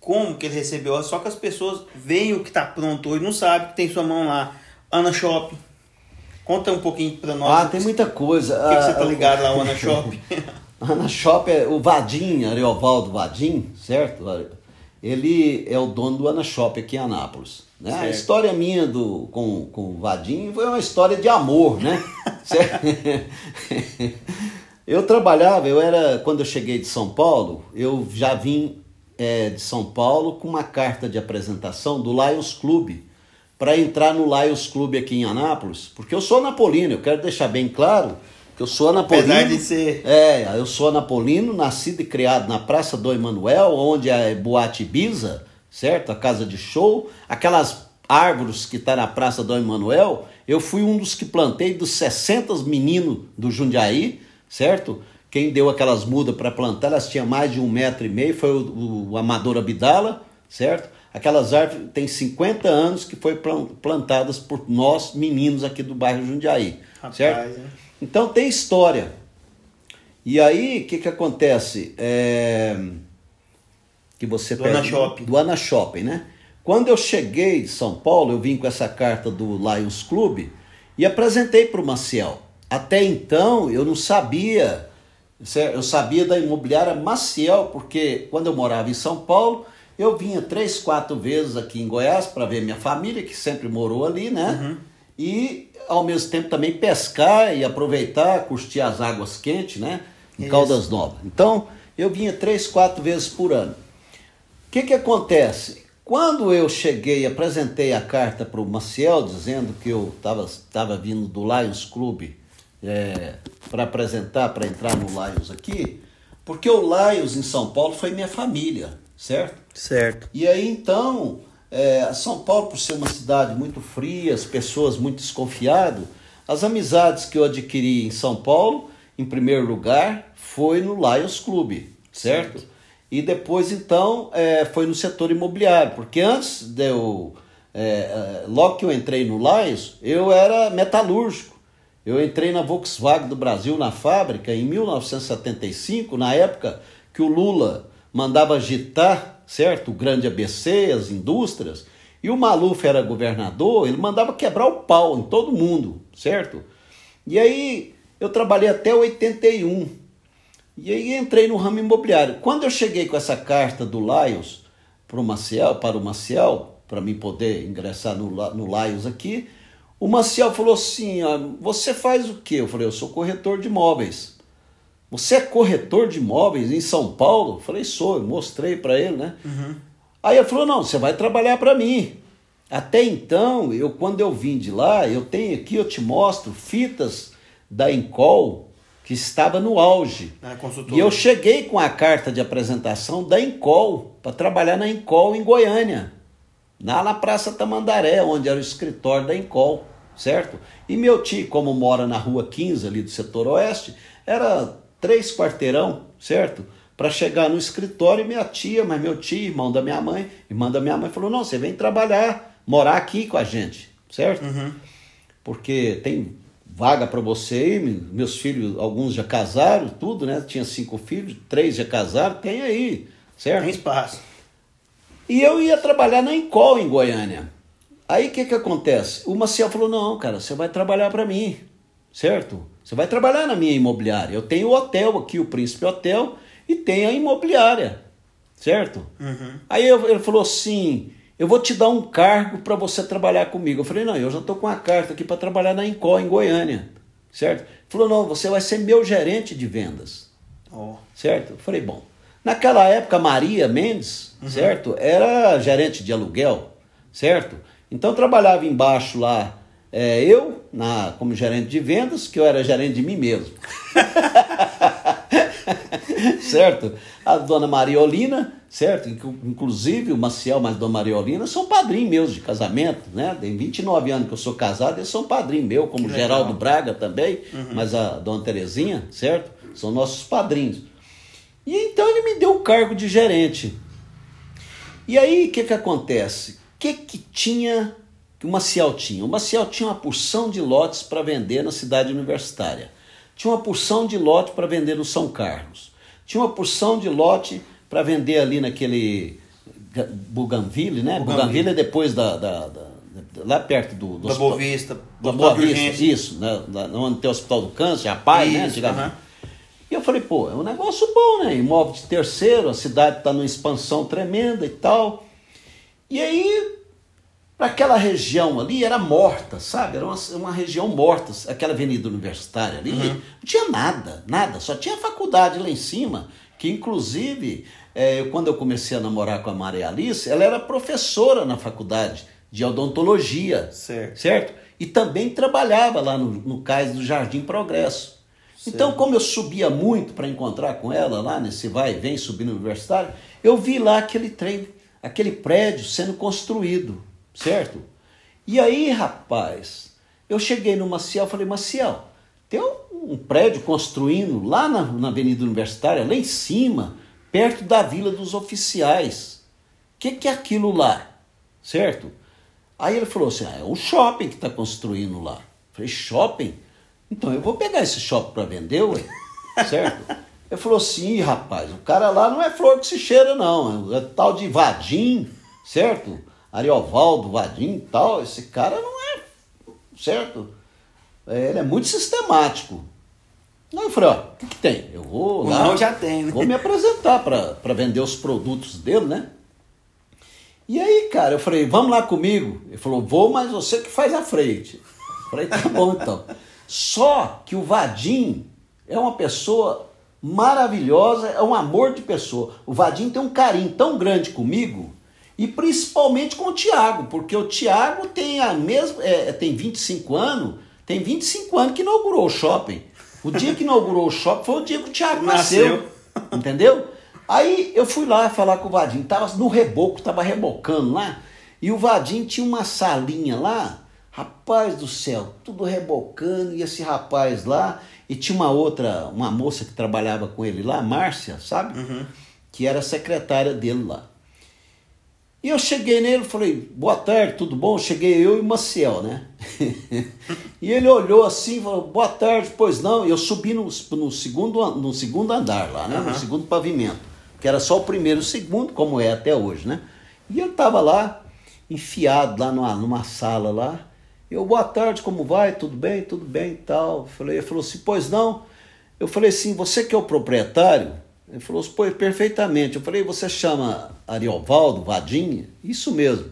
como que ele recebeu? Só que as pessoas veem o que está pronto hoje, não sabem que tem sua mão lá. Ana Shopping. Conta um pouquinho para nós. Ah, tem muita coisa. O que, que você tá ah, ligado lá, o Ana Shopping? Ana Shopping, é o Vadim, Ariovaldo Vadim, certo? Ele é o dono do Ana Shopping aqui em Anápolis. Né? A história minha do, com, com o Vadim foi uma história de amor, né? eu trabalhava, eu era, quando eu cheguei de São Paulo, eu já vim é, de São Paulo com uma carta de apresentação do Lions Club para entrar no Lions Club aqui em Anápolis, porque eu sou napolino, eu quero deixar bem claro que eu sou anapolino. Apesar de ser. É, eu sou anapolino, nascido e criado na Praça do Emanuel, onde é Boate Ibiza, certo? A casa de show, aquelas árvores que tá na Praça do Emanuel, eu fui um dos que plantei dos 60 meninos do Jundiaí, certo? Quem deu aquelas mudas para plantar, elas tinham mais de um metro e meio, foi o, o Amador Abdala, certo? Aquelas árvores têm 50 anos que foi plantadas por nós, meninos aqui do bairro Jundiaí, Rapaz, certo? É. Então tem história. E aí, o que, que acontece? É... Que você do. Ana Shopping. Do Ana Shopping, né? Quando eu cheguei de São Paulo, eu vim com essa carta do Lions Club e apresentei para o Maciel. Até então, eu não sabia eu sabia da imobiliária Maciel, porque quando eu morava em São Paulo, eu vinha três, quatro vezes aqui em Goiás para ver minha família, que sempre morou ali, né? Uhum. E ao mesmo tempo também pescar e aproveitar, curtir as águas quentes, né? Em Isso. Caldas Novas. Então, eu vinha três, quatro vezes por ano. O que, que acontece? Quando eu cheguei e apresentei a carta para o Maciel, dizendo que eu estava vindo do Lions Club é, para apresentar, para entrar no Lions aqui, porque o Lions em São Paulo foi minha família, certo? Certo. E aí então, é, São Paulo, por ser uma cidade muito fria, as pessoas muito desconfiadas, as amizades que eu adquiri em São Paulo, em primeiro lugar, foi no Lions Clube, certo? certo. E depois, então, é, foi no setor imobiliário, porque antes de eu. É, é logo que eu entrei no Lions, eu era metalúrgico. Eu entrei na Volkswagen do Brasil, na fábrica, em 1975, na época que o Lula mandava agitar, certo? O grande ABC, as indústrias, e o Maluf era governador, ele mandava quebrar o pau em todo mundo, certo? E aí eu trabalhei até 81. E aí entrei no ramo imobiliário. Quando eu cheguei com essa carta do Lions para o Maciel, para o Maciel, para mim poder ingressar no, no aqui, o Maciel falou assim: ah, Você faz o quê? Eu falei: Eu sou corretor de imóveis. Você é corretor de imóveis em São Paulo? Eu falei: Sou. Eu mostrei para ele, né? Uhum. Aí ele falou: Não, você vai trabalhar para mim. Até então, eu quando eu vim de lá, eu tenho aqui, eu te mostro fitas da Encol que estava no auge. Ah, e eu cheguei com a carta de apresentação da Encol para trabalhar na Encol em Goiânia lá na Praça Tamandaré, onde era o escritório da Encol, certo? E meu tio, como mora na rua 15 ali do setor oeste, era três quarteirão, certo? Para chegar no escritório e minha tia, mas meu tio, irmão da minha mãe, irmã da minha mãe, falou: não, você vem trabalhar, morar aqui com a gente, certo? Uhum. Porque tem vaga para você, meus filhos, alguns já casaram, tudo, né? Tinha cinco filhos, três já casaram, tem aí, certo? Tem espaço. E eu ia trabalhar na Encol em Goiânia. Aí o que, que acontece? O Maciel falou: não, cara, você vai trabalhar para mim, certo? Você vai trabalhar na minha imobiliária. Eu tenho o hotel aqui, o Príncipe Hotel, e tenho a imobiliária, certo? Uhum. Aí eu- ele falou assim: eu vou te dar um cargo para você trabalhar comigo. Eu falei: não, eu já estou com uma carta aqui para trabalhar na Incó, em Goiânia, certo? Ele falou: não, você vai ser meu gerente de vendas Ó. certo? Eu falei, bom, naquela época Maria Mendes, certo? Era gerente de aluguel, certo? Então trabalhava embaixo lá, é, eu na, como gerente de vendas, que eu era gerente de mim mesmo. certo? A dona Mariolina, certo? Inclu- Inclusive o Maciel, mas a dona Mariolina são padrinhos meus de casamento, né? Tem 29 anos que eu sou casado, eles são padrinhos meu, como. Geraldo Braga também, mas a dona Terezinha, certo? São nossos padrinhos. E então ele me deu o cargo de gerente. E aí o que, que acontece? O que, que tinha que o Maciel tinha? O Maciel tinha uma porção de lotes para vender na cidade universitária. Tinha uma porção de lote para vender no São Carlos. Tinha uma porção de lote para vender ali naquele Ga- Bougainville, né? Bougainville. Bougainville é depois da, da- da- lá perto do, do Da Boa Vista. da Boa Vista, isso, né? Onde tem o Hospital do Câncer, a PAI, né? Isso, Antigamente. aham. E eu falei, pô, é um negócio bom, né? Imóvel de terceiro, a cidade está numa expansão tremenda e tal. E aí, para aquela região ali, era morta, sabe? Era uma, uma região morta, aquela avenida universitária ali. Não tinha nada, nada. Só tinha faculdade lá em cima, que inclusive, eu- quando eu comecei a namorar com a Maria Alice, ela era professora na faculdade de odontologia. Certo. Certo? E também trabalhava lá no, no cais do Jardim Progresso. Então, como eu subia muito para encontrar com ela lá nesse vai e vem subindo no universitário, eu vi lá aquele trem, aquele prédio sendo construído, certo? E aí, rapaz, eu cheguei no Maciel e falei, Maciel, tem um, um prédio construindo lá na, na Avenida Universitária, lá em cima, perto da Vila dos Oficiais. O que, que é aquilo lá? Certo? Aí ele falou assim: ah, é um shopping que está construindo lá. Eu falei: shopping? Então eu vou pegar esse shopping para vender, ué. certo? Ele falou assim: "Ih, rapaz, o cara lá não é flor que se cheira, não. É tal de Vadim, certo? Ariovaldo Vadim e tal. Esse cara não é, certo? É, Ele é muito sistemático. Aí eu falei: ó, o que, que tem? Eu vou lá. não já tem, né? Vou me apresentar para vender os produtos dele, né? E aí, cara, eu falei, vamos lá comigo. Ele falou, vou, mas você que faz a frente. Eu falei, tá bom então. Só que o Vadim é uma pessoa maravilhosa, é um amor de pessoa. O Vadim tem um carinho tão grande comigo e principalmente com o Tiago, porque o Tiago tem a mesma, é, tem 25 anos, tem 25 anos que inaugurou o shopping. O dia que inaugurou o shopping foi o dia que o Tiago nasceu. Nasceu. Entendeu? Aí eu fui lá falar com o Vadim, tava no reboco, tava rebocando lá, e o Vadim tinha uma salinha lá, rapaz do céu, tudo rebocando, e esse rapaz lá, e tinha uma outra, uma moça que trabalhava com ele lá, Márcia, sabe? Que era secretária dele lá. E eu cheguei nele e falei, boa tarde, tudo bom? Cheguei eu e o Maciel, né? e ele olhou assim e falou, boa tarde, pois não. E eu subi no, no, segundo, no segundo andar lá, né? No segundo pavimento. Que era só o primeiro e o segundo, como é até hoje, né? E ele estava lá, enfiado lá numa, numa sala lá. Eu, boa tarde, como vai? Tudo bem? Tudo bem e tal. Falei, ele falou assim, pois não. Eu falei assim, você que é o proprietário? Ele falou assim, pois perfeitamente. Eu falei, você chama Ariovaldo, Vadinha? Isso mesmo.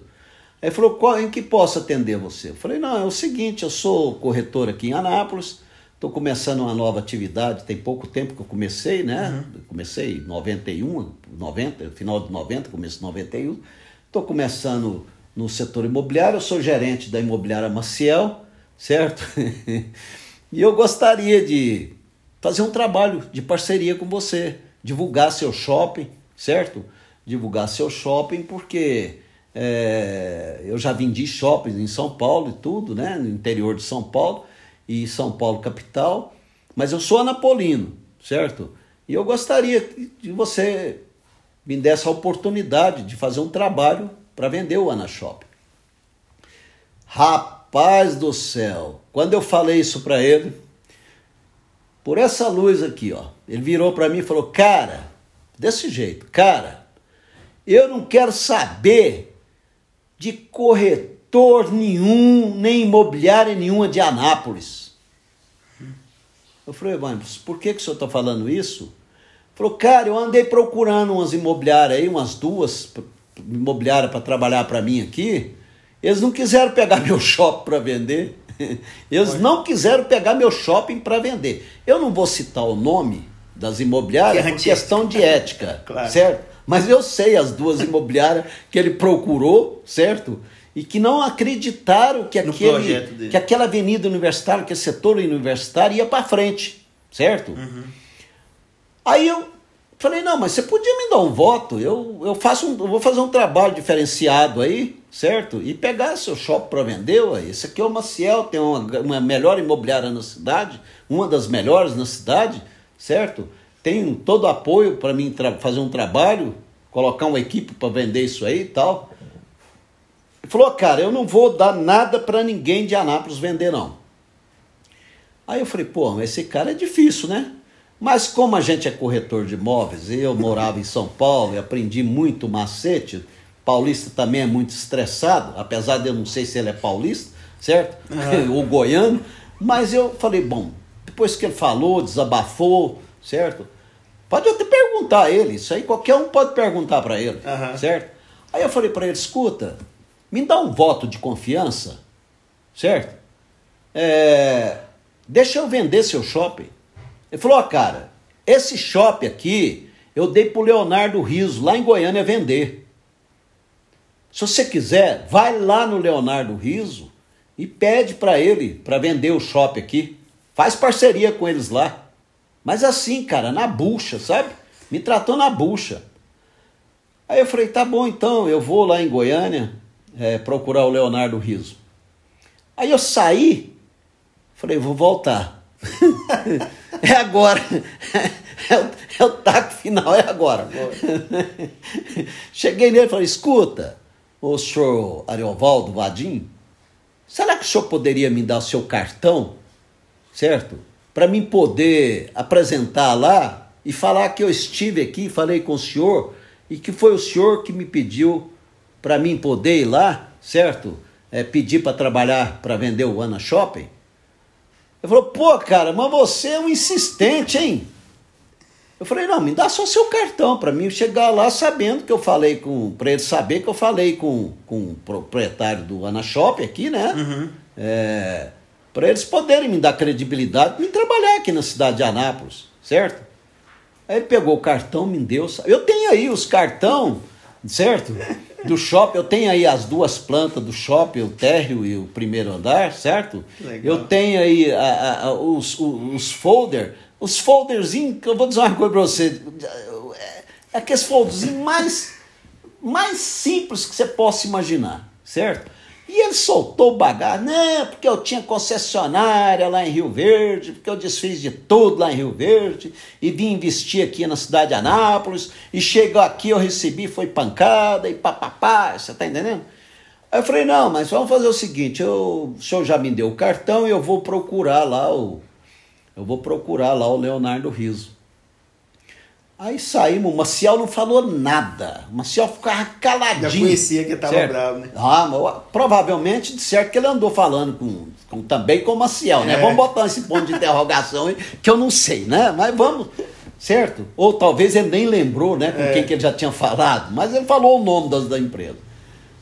Aí ele falou, qual, em que posso atender você? Eu falei, não, é o seguinte, eu sou corretor aqui em Anápolis, estou começando uma nova atividade, tem pouco tempo que eu comecei, né? Eu Comecei em 91, 90, final de 90, começo de 91. Estou começando no setor imobiliário, eu sou gerente da imobiliária Maciel, certo? e eu gostaria de fazer um trabalho de parceria com você, divulgar seu shopping, certo? Divulgar seu shopping, porque é, eu já vendi shoppings em São Paulo e tudo, né? No interior de São Paulo e São Paulo capital, mas eu sou anapolino, certo? E eu gostaria de você me der essa oportunidade de fazer um trabalho para vender o Ana Shopping. Rapaz do céu, quando eu falei isso para ele, por essa luz aqui, ó, ele virou para mim e falou: "Cara, desse jeito, cara, eu não quero saber de corretor nenhum, nem imobiliária nenhuma de Anápolis. Eu falei, mas por que, que o senhor está falando isso? Falou, cara, eu andei procurando umas imobiliárias aí, umas duas imobiliárias para trabalhar para mim aqui. Eles não quiseram pegar meu shopping para vender. Eles não quiseram pegar meu shopping para vender. Eu não vou citar o nome das imobiliárias por questão de ética, claro. certo? Mas eu sei as duas imobiliárias que ele procurou, certo? E que não acreditaram que, aquele, que aquela avenida universitária, que setor universitário ia para frente, certo? Uhum. Aí eu falei, não, mas você podia me dar um voto, eu, eu, faço um, eu vou fazer um trabalho diferenciado aí, certo? E pegar seu shopping para vender, ué. esse aqui é o Maciel, tem uma, uma melhor imobiliária na cidade, uma das melhores na cidade, certo? Tem todo apoio para mim fazer um trabalho, colocar uma equipe para vender isso aí e tal. Ele falou, cara, eu não vou dar nada para ninguém de Anápolis vender, não. Aí eu falei, pô, mas esse cara é difícil, né? Mas como a gente é corretor de imóveis, eu morava em São Paulo e aprendi muito macete, paulista também é muito estressado, apesar de eu não sei se ele é paulista, certo? Uhum. Ou goiano, mas eu falei, bom, depois que ele falou, desabafou, certo? Pode até perguntar a ele, isso aí qualquer um pode perguntar para ele, uhum. certo? Aí eu falei para ele, escuta, me dá um voto de confiança, certo? É, deixa eu vender seu shopping. Ele falou, ó, cara, esse shopping aqui eu dei pro Leonardo Riso, lá em Goiânia, vender. Se você quiser, vai lá no Leonardo Riso e pede para ele para vender o shopping aqui. Faz parceria com eles lá. Mas assim, cara, na bucha, sabe? Me tratou na bucha. Aí eu falei, tá bom então, eu vou lá em Goiânia, é, procurar o Leonardo Riso. Aí eu saí, falei, vou voltar. é agora. É o, é o taco final, é agora. Cheguei nele e falei, escuta, o senhor Ariovaldo Vadim, será que o senhor poderia me dar o seu cartão, certo? Para mim poder apresentar lá e falar que eu estive aqui, falei com o senhor e que foi o senhor que me pediu para mim poder ir lá, certo? É, pedir para trabalhar para vender o Ana Shopping. Ele falou, pô, cara, mas você é um insistente, hein? Eu falei, não, me dá só seu cartão para mim chegar lá sabendo que eu falei com. para ele saber que eu falei com, com o proprietário do Ana Shopping aqui, né? Uhum. É, para eles poderem me dar credibilidade me trabalhar aqui na cidade de Anápolis, certo? Aí ele pegou o cartão, me deu. Eu tenho aí os cartão, certo? Do shopping. Eu tenho aí as duas plantas do shopping, o térreo e o primeiro andar, certo? Legal. Eu tenho aí a, a, os, os, os folder, os folderzinhos, que eu vou dizer uma coisa para você, é aqueles folderzinhos mais, mais simples que você possa imaginar, certo? E ele soltou o bagaço, né? Porque eu tinha concessionária lá em Rio Verde, porque eu desfiz de tudo lá em Rio Verde, e vim investir aqui na cidade de Anápolis, e chegou aqui, eu recebi, foi pancada, e papapá, você tá entendendo? Aí eu falei, não, mas vamos fazer o seguinte, eu, o senhor já me deu o cartão e eu vou procurar lá o. Eu vou procurar lá o Leonardo Riso. Aí saímos, o Maciel não falou nada. O Maciel ficava caladinho. Já conhecia que estava bravo, né? Ah, mas, provavelmente, de certo que ele andou falando com, com também com o Maciel, né? É. Vamos botar esse ponto de interrogação aí, que eu não sei, né? Mas vamos, certo? Ou talvez ele nem lembrou, né, com é. quem que ele já tinha falado, mas ele falou o nome das, da empresa.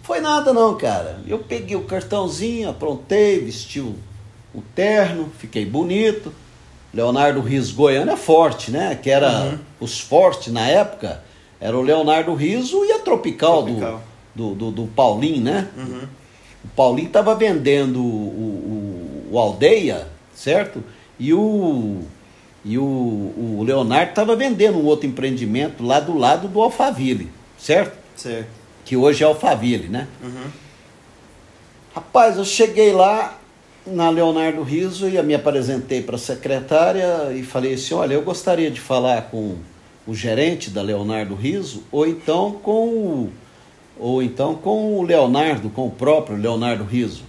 Foi nada não, cara. Eu peguei o cartãozinho, aprontei, vesti o, o terno, fiquei bonito Leonardo Riso Goiânia é forte, né? Que era uhum. os fortes na época, era o Leonardo Riso e a Tropical, Tropical. Do, do, do, do, Paulinho, né? Uhum. O Paulinho estava vendendo o, o, o, Aldeia, certo? E o, e o, o Leonardo estava vendendo um outro empreendimento lá do lado do Alphaville, certo? Certo. Que hoje é Alphaville, né? Uhum. Rapaz, eu cheguei lá, na Leonardo Riso e me apresentei para a secretária e falei assim: olha, eu gostaria de falar com o gerente da Leonardo Riso ou então com o, ou então com o Leonardo, com o próprio Leonardo Riso.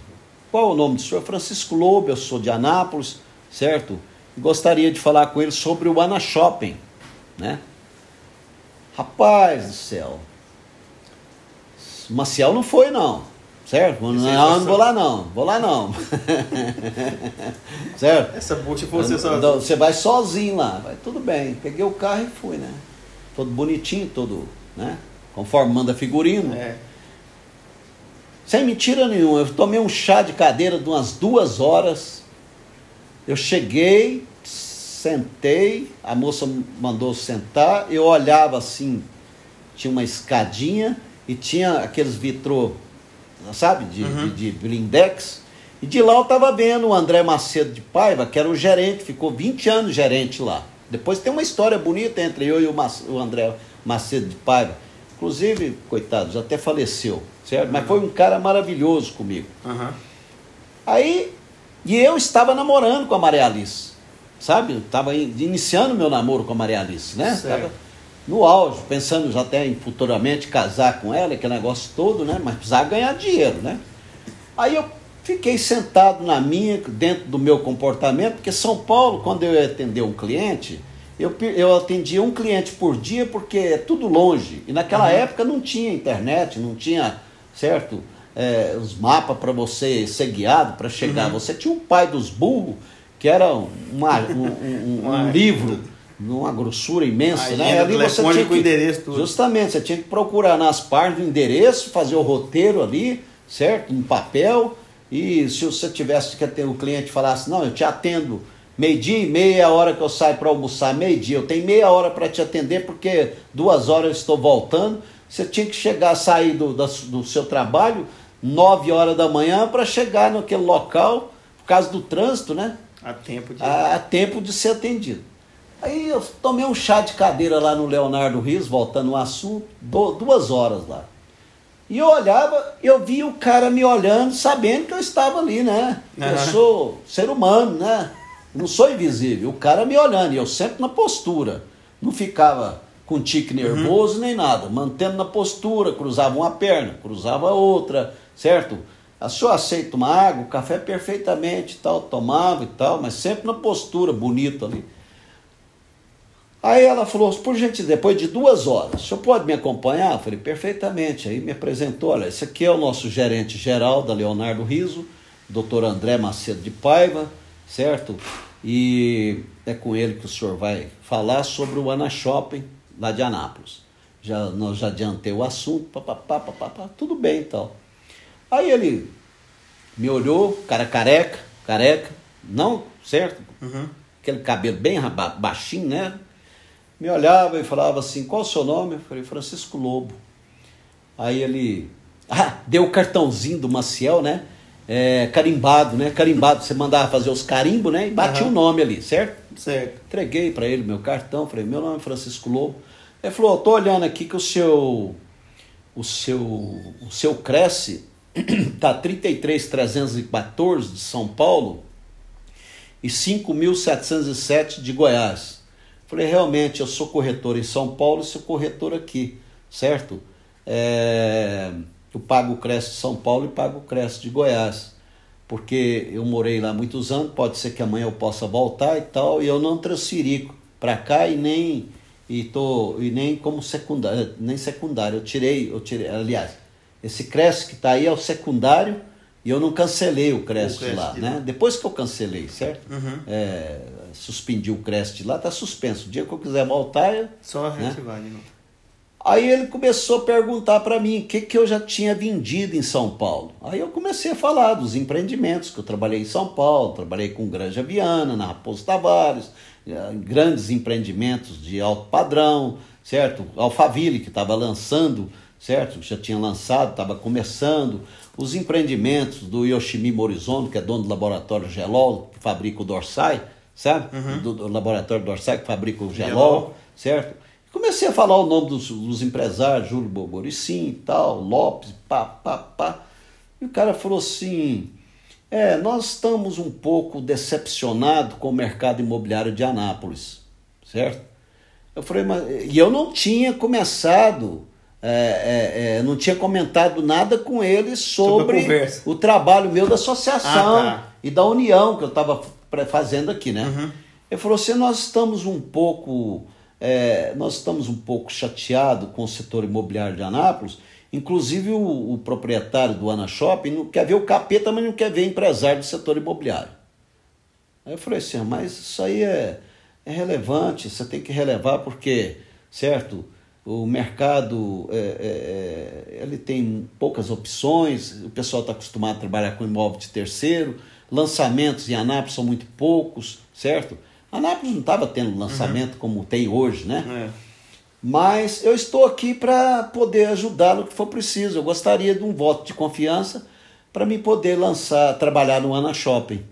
Qual o nome do senhor? Francisco Lobo, eu sou de Anápolis, certo? Gostaria de falar com ele sobre o Ana Shopping, né? Rapaz do céu. Maciel não foi, não. Certo? Não, não, não vou lá não, vou lá não. certo? Essa bucha foi você você vai sozinho lá, vai tudo bem. Peguei o carro e fui, né? Todo bonitinho, todo, né? Conforme manda figurino. É. Sem mentira nenhuma, eu tomei um chá de cadeira de umas duas horas. Eu cheguei, sentei, a moça mandou sentar, eu olhava assim, tinha uma escadinha e tinha aqueles vitrô sabe, de, uhum. de, de blindex. E de lá eu estava vendo o André Macedo de Paiva, que era o gerente, ficou 20 anos gerente lá. Depois tem uma história bonita entre eu e o, André Macedo de Paiva. Inclusive, coitado, já até faleceu, certo? Uhum. Mas foi um cara maravilhoso comigo. Uhum. Aí, e eu estava namorando com a Maria Alice, sabe? Estava iniciando meu namoro com a Maria Alice, né? Tava, no auge, pensando já até em futuramente casar com ela, que negócio todo, né? Mas precisava ganhar dinheiro, né? Aí eu fiquei sentado na minha, dentro do meu comportamento, porque São Paulo, quando eu ia atender um cliente, eu, eu atendia um cliente por dia, porque é tudo longe. E naquela uhum. época não tinha internet, não tinha, certo? É, os mapas para você ser guiado para chegar. Uhum. Você tinha o pai dos burros, que era uma, um, um, um, um livro numa grossura imensa, Aí né? Ali você tinha que, endereço tudo. Justamente, você tinha que procurar nas partes do endereço, fazer o roteiro ali, certo? Um papel. E se você tivesse que ter o cliente falasse, não, eu te atendo meio-dia e meia, a hora que eu saio para almoçar, meio-dia, eu tenho meia hora para te atender, porque duas horas eu estou voltando. Você tinha que chegar, sair do, do, do seu trabalho, nove horas da manhã, para chegar naquele local, por causa do trânsito, né? A tempo de, a, a tempo de ser atendido. Aí eu tomei um chá de cadeira lá no Leonardo Rios, voltando ao assunto, duas horas lá. E eu olhava, eu vi o cara me olhando, sabendo que eu estava ali, né? Uhum. Eu sou ser humano, né? Não sou invisível. O cara me olhando, e eu sempre na postura. Não ficava com tique nervoso uhum. nem nada, mantendo na postura, cruzava uma perna, cruzava a outra, certo? A senhora aceita uma água, o café perfeitamente tal, tomava e tal, mas sempre na postura, bonito ali. Aí ela falou, por gentileza, depois de duas horas, o senhor pode me acompanhar? Eu falei, perfeitamente. Aí me apresentou, olha, esse aqui é o nosso gerente geral da Leonardo Riso, doutor André Macedo de Paiva, certo? E é com ele que o senhor vai falar sobre o Ana Shopping lá de Anápolis. Já, nós já adiantei o assunto, papapá, papapá, tudo bem e tal. Aí ele me olhou, cara careca, careca, não, certo? Uhum. Aquele cabelo bem baixinho, né? Me olhava e falava assim: qual o seu nome? Eu falei: Francisco Lobo. Aí ele ah, deu o cartãozinho do Maciel, né? É, carimbado, né? Carimbado, você mandava fazer os carimbos, né? E batia o uhum. nome ali, certo? Certo. Entreguei para ele meu cartão, falei: meu nome é Francisco Lobo. Ele falou: tô olhando aqui que o seu o seu o seu cresce tá 33.314 de São Paulo e 5.707 de Goiás. Falei, realmente, eu sou corretor em São Paulo e sou corretor aqui, certo? É, eu pago o Cresce de São Paulo e pago o Cresce de Goiás, porque eu morei lá muitos anos, pode ser que amanhã eu possa voltar e tal, e eu não transferi para cá e nem e tô e nem como secundário, nem secundário, eu tirei, eu tirei, aliás, esse Cresce que está aí é o secundário e eu não cancelei o Crest, lá, de né? Lá. Depois que eu cancelei, certo? Uhum. É, suspendi o Crest lá, tá suspenso. O dia que eu quiser voltar, eu, só né? reativar de novo. Aí ele começou a perguntar para mim o que, que eu já tinha vendido em São Paulo. Aí eu comecei a falar dos empreendimentos que eu trabalhei em São Paulo, trabalhei com Granja Viana, na Raposo Tavares, eh, grandes empreendimentos de alto padrão, certo? Alphaville, que estava lançando, certo? Já tinha lançado, estava começando os empreendimentos do Yoshimi Morizono, que é dono do laboratório Gelol, que fabrica o Dorsai, sabe? Uhum. Do, do, laboratório Dorsai, que fabrica o Gelol, Gelol. certo? Comecei a falar o nome dos, dos empresários, Júlio Boboricim e tal, Lopes, pá, pá, pá. E o cara falou assim: é, nós estamos um pouco decepcionados com o mercado imobiliário de Anápolis, certo? Eu falei, mas. E eu não tinha começado é, é, é, não tinha comentado nada com ele sobre, sobre o trabalho meu da associação ah, tá. e da união que eu estava fazendo aqui, né? Uhum. Ele falou assim: nós estamos um pouco é, nós estamos um pouco chateados com o setor imobiliário de Anápolis. Inclusive o, o proprietário do Ana Shopping não quer ver o capeta, mas não quer ver empresário do setor imobiliário. Aí eu falei assim, ah, mas isso aí é, é relevante, você tem que relevar porque, certo? O mercado é, é, é ele tem poucas opções, o pessoal está acostumado a trabalhar com imóvel de terceiro, lançamentos em Anápolis são muito poucos, certo? Anápolis não estava tendo lançamento uhum. como tem hoje, né? É. Mas eu estou aqui para poder ajudar no que for preciso. Eu gostaria de um voto de confiança para me poder lançar, trabalhar no Ana Shopping.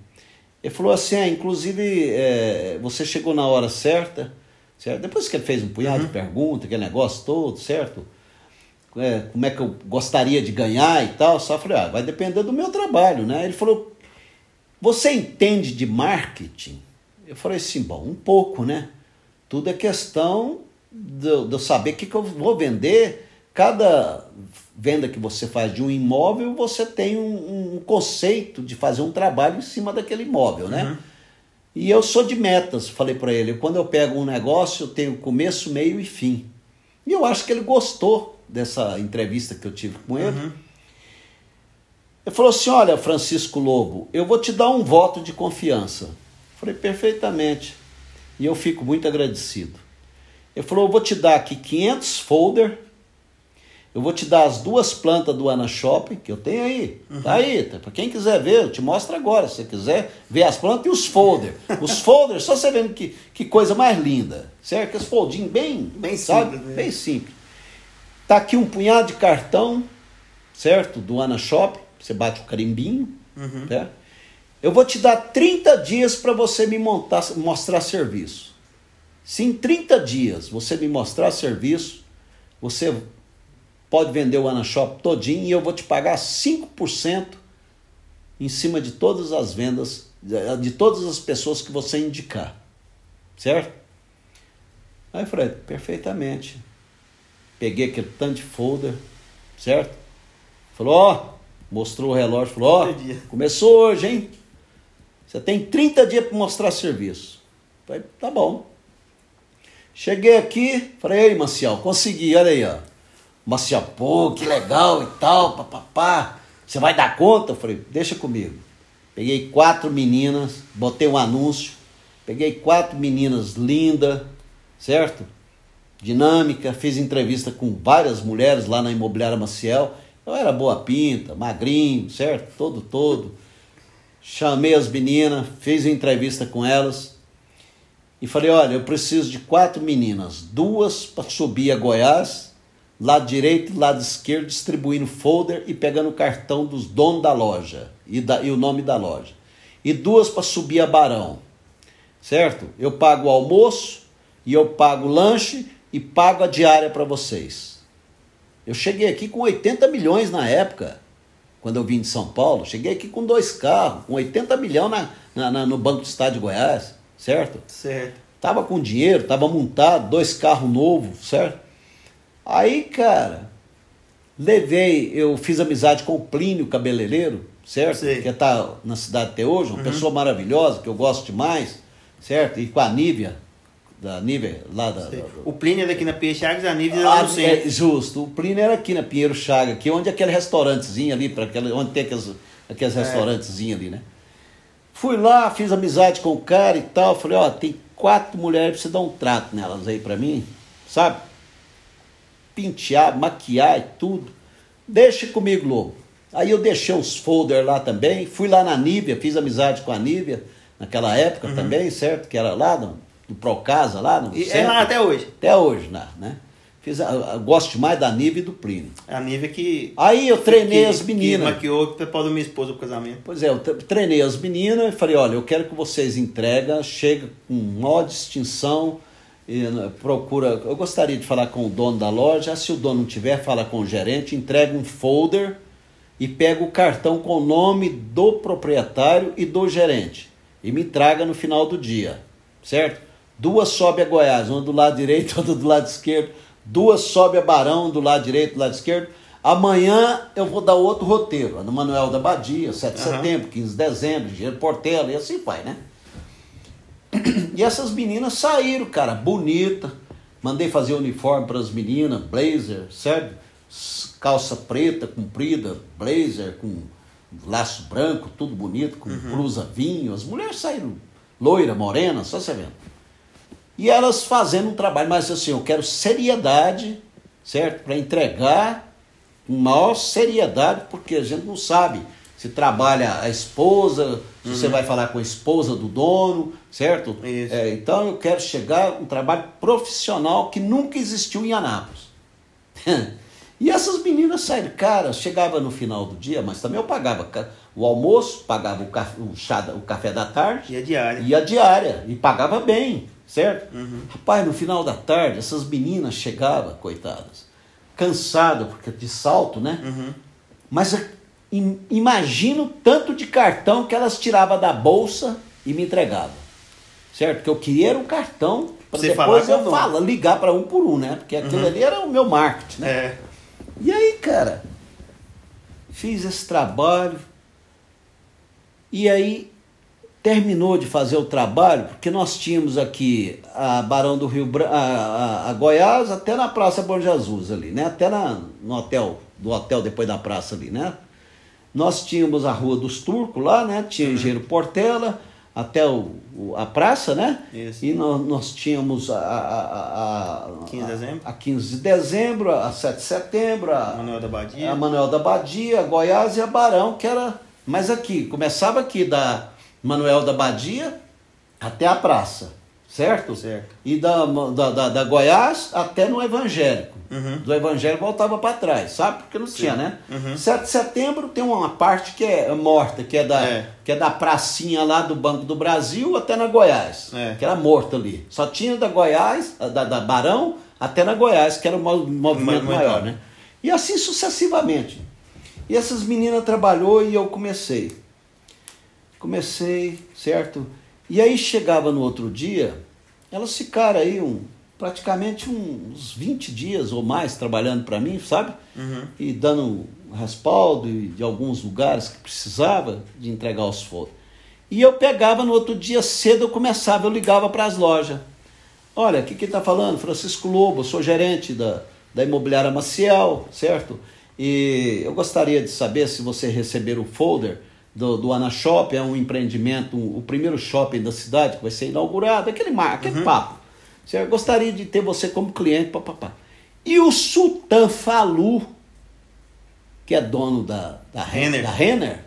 Ele falou assim, ah, inclusive é, você chegou na hora certa, certo? Depois que ele fez um punhado uhum. de perguntas, aquele negócio todo, certo? É, como é que eu gostaria de ganhar e tal, só falei, ah, vai depender do meu trabalho, né? Ele falou, você entende de marketing? Eu falei assim, bom, um pouco, né? Tudo é questão de, eu saber o que, que eu vou vender. Cada venda que você faz de um imóvel, você tem um, um conceito de fazer um trabalho em cima daquele imóvel, né? Uhum. E eu sou de metas, falei para ele. Quando eu pego um negócio, eu tenho começo, meio e fim. E eu acho que ele gostou dessa entrevista que eu tive com ele. Uhum. Ele falou assim: Olha, Francisco Lobo, eu vou te dar um voto de confiança. Falei, perfeitamente. E eu fico muito agradecido. Ele falou, eu vou te dar aqui 500 folder, eu vou te dar as duas plantas do Ana Shopping, que eu tenho aí. Uhum. Tá aí, tá, para quem quiser ver, eu te mostro agora, se você quiser ver as plantas e os folders. Os folders, só você vendo que, que coisa mais linda, certo? Aqueles foldinhos bem, bem sabe? simples. Né? Bem simples. Tá aqui um punhado de cartão, certo? Do Ana Shopping, você bate o carimbinho, uhum. certo? Eu vou te dar 30 dias para você me montar, mostrar serviço. Se em 30 dias você me mostrar serviço, você pode vender o AnaShop todinho e eu vou te pagar 5% em cima de todas as vendas, de todas as pessoas que você indicar. Certo? Aí eu falei, perfeitamente. Peguei aquele tanto de folder, certo? Falou, ó, mostrou o relógio, falou, ó, começou hoje, hein? Você tem 30 dias para mostrar serviço. Falei, tá bom. Cheguei aqui, falei, ei, Maciel, consegui, olha aí, ó. Maciel, pô, que legal e tal, papapá. Você vai dar conta? Eu falei, deixa comigo. Peguei quatro meninas, botei um anúncio, peguei quatro meninas lindas, certo? Dinâmica, fiz entrevista com várias mulheres lá na Imobiliária Maciel. Eu era boa pinta, magrinho, certo? Todo, todo. Chamei as meninas, fiz entrevista com elas e falei: olha, eu preciso de quatro meninas, duas para subir a Goiás, lado direito e lado esquerdo, distribuindo folder e pegando o cartão dos donos da loja e, da, e o nome da loja, e duas para subir a Barão, certo? Eu pago o almoço e eu pago o lanche e pago a diária para vocês. Eu cheguei aqui com 80 milhões na época quando eu vim de São Paulo, cheguei aqui com dois carros, com 80 milhões na, na, na, no Banco do Estado de Goiás, certo? Certo. Tava com dinheiro, tava montado, dois carros novos, certo? Aí, cara, levei, eu fiz amizade com o Plínio Cabeleireiro, certo? Que tá na cidade até hoje, uma uhum. pessoa maravilhosa, que eu gosto demais, certo? E com a Nívia, da Nível, lá da, da, O Plínio era aqui na Pinheiro Chagas, a Nível era lá no ah, centro. É, justo, o Plínio era aqui na Pinheiro Chagas, aqui onde é aquele restaurantezinho ali, aquele, onde tem aqueles, aqueles é. restaurantezinhos ali, né? Fui lá, fiz amizade com o cara e tal, falei, ó, tem quatro mulheres, pra você dar um trato nelas aí para mim, sabe? Pentear, maquiar e tudo. Deixa comigo, Lobo. Aí eu deixei os folders lá também, fui lá na Nívia, fiz amizade com a Nívia, naquela época uhum. também, certo? Que era lá, não, do Procasa lá no e é lá até hoje. Até hoje, né? Fiz gosto mais da Nive e do Plínio. A Nive que. Aí eu treinei que, as meninas. Que maquiou para minha esposa pro casamento. Pois é, eu treinei as meninas e falei: olha, eu quero que vocês entregam, chega com maior distinção. E, né, procura. Eu gostaria de falar com o dono da loja. Se o dono não tiver, fala com o gerente, entrega um folder e pega o cartão com o nome do proprietário e do gerente. E me traga no final do dia, certo? duas sobe a Goiás, uma do lado direito, outra do lado esquerdo, duas sobe a Barão do lado direito, do lado esquerdo. Amanhã eu vou dar outro roteiro, do Manuel da Badia, 7 de uhum. setembro, 15 de dezembro, Engenheiro Portela, e assim vai, né? E essas meninas saíram, cara, bonita, Mandei fazer uniforme para as meninas, blazer, certo? Calça preta, comprida, blazer, com laço branco, tudo bonito, com uhum. blusa vinho. As mulheres saíram loira, morena, só você vendo. E elas fazendo um trabalho, mas assim, eu quero seriedade, certo? Para entregar com maior seriedade, porque a gente não sabe se trabalha a esposa, se uhum. você vai falar com a esposa do dono, certo? É, então eu quero chegar um trabalho profissional que nunca existiu em Anápolis. e essas meninas saíram, cara, chegava no final do dia, mas também eu pagava o almoço, pagava o, café, o, chá, o café da tarde. E a diária. E a diária. E pagava bem, certo? Uhum. Rapaz, no final da tarde, essas meninas chegavam, coitadas, cansadas, porque de salto, né? Uhum. Mas imagino tanto de cartão que elas tiravam da bolsa e me entregavam. Certo? Que eu queria era um cartão para depois eu falar, ligar para um por um, né? Porque aquilo uhum. ali era o meu marketing, né? É. E aí, cara, fiz esse trabalho. E aí terminou de fazer o trabalho, porque nós tínhamos aqui a Barão do Rio Branco, a, a, a, Goiás, até na Praça Bom Jesus ali, né? Até na, no hotel, do hotel depois da praça ali, né? Nós tínhamos a Rua dos Turcos lá, né? Tinha uhum. Engenheiro Portela, até o, o, a praça, né? Isso. E nós, nós tínhamos a, a, a, 15 de dezembro. A, 15 de dezembro, a 7 de setembro, a Manuel da Badia, a Manuel da Badia, a Goiás e a Barão, que era. Mas aqui, começava aqui da Manuel da Badia até a praça certo? Certo. E da, da, da, da Goiás até no evangélico. Uhum. Do evangélico voltava para trás, sabe? Porque não Sim. tinha, né? Uhum. 7 de setembro tem uma parte que é morta, que é, da, é. que é da pracinha lá do Banco do Brasil até na Goiás, é. que era morta ali. Só tinha da Goiás, da, da Barão até na Goiás, que era o movimento maior, né? E assim sucessivamente. E essas meninas trabalhou e eu comecei. Comecei, certo? E aí chegava no outro dia, elas ficaram aí um, praticamente uns 20 dias ou mais trabalhando para mim, sabe? Uhum. E dando respaldo de alguns lugares que precisava de entregar os fotos. E eu pegava no outro dia cedo, eu começava, eu ligava para as lojas. Olha, o que que está falando? Francisco Lobo, sou gerente da, da imobiliária Maciel, certo? E eu gostaria de saber se você receber o folder do, do Ana Shopping, é um empreendimento, um, o primeiro shopping da cidade que vai ser inaugurado, aquele, mar, aquele uhum. papo. Eu gostaria de ter você como cliente, papapá. E o Sultan Falu, que é dono da, da, Renner. da Renner,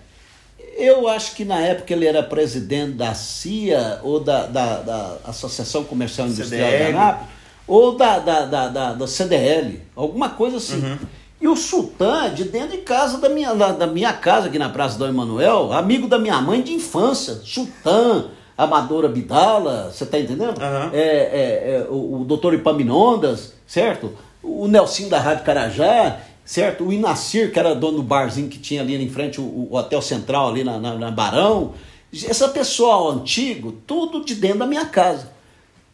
eu acho que na época ele era presidente da CIA ou da, da, da Associação Comercial Industrial CDL. de Anápolis, ou da, da, da, da, da CDL, alguma coisa assim. Uhum. E o sultã, de dentro de casa da minha, da, da minha casa, aqui na Praça do Emanuel, amigo da minha mãe de infância, sultã, Amadora Bidala, você tá entendendo? Uhum. É, é, é, o, o doutor Ipaminondas, certo? O Nelsinho da Rádio Carajá, certo? O Inacir, que era dono do barzinho que tinha ali em frente, o, o Hotel Central ali na, na, na Barão. Essa pessoal antigo, tudo de dentro da minha casa.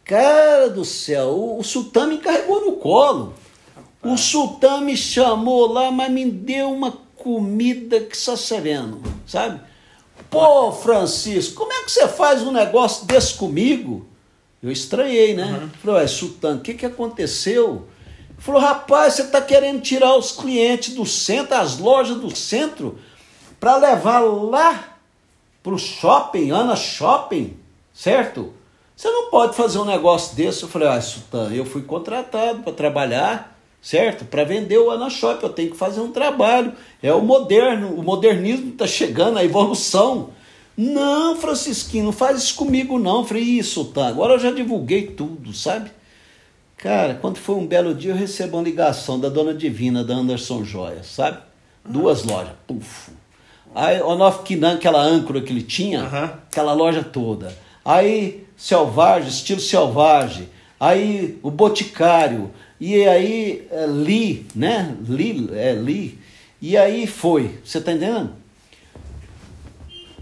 Cara do céu, o, o sultã me carregou no colo. O sultão me chamou lá, mas me deu uma comida que só sereno, sabe? Pô, Francisco, como é que você faz um negócio desse comigo? Eu estranhei, né? Uhum. Falei, ué, sultão, o que, que aconteceu? Ele falou, rapaz, você está querendo tirar os clientes do centro, as lojas do centro, para levar lá para o shopping, Ana Shopping, certo? Você não pode fazer um negócio desse. Eu falei, ah, sultão, eu fui contratado para trabalhar certo? Para vender o Anashop, eu tenho que fazer um trabalho. É o moderno, o modernismo está chegando, a evolução. Não, Francisquinho, não faz isso comigo não. Eu falei, isso, tá. Agora eu já divulguei tudo, sabe? Cara, quando foi um belo dia, eu recebo uma ligação da dona Divina, da Anderson Joia, sabe? Duas uhum. lojas, puf. Aí, Onof Kinan, aquela âncora que ele tinha, uhum. aquela loja toda. Aí, Selvagem, estilo Selvagem. Aí, o Boticário. E aí é, li, né? Li, é, li. E aí foi. Você tá entendendo?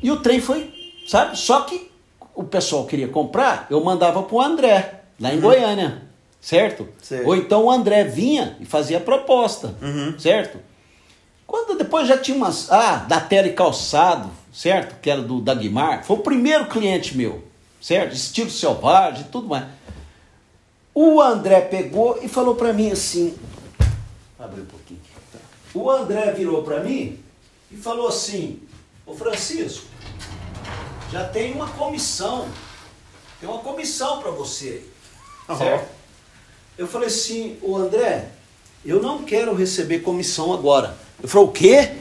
E o trem foi, sabe? Só que o pessoal queria comprar, eu mandava pro André, lá em uhum. Goiânia, certo? certo? Ou então o André vinha e fazia a proposta, uhum. certo? Quando depois já tinha umas. Ah, da Tele Calçado, certo? Que era do Dagmar. Foi o primeiro cliente meu, certo? Estilo selvagem e tudo mais. O André pegou e falou para mim assim. Abre um pouquinho. O André virou para mim e falou assim: Ô Francisco, já tem uma comissão. Tem uma comissão para você. Uhum. Certo? Eu falei assim: Ô André, eu não quero receber comissão agora. Eu falei: O quê? Ele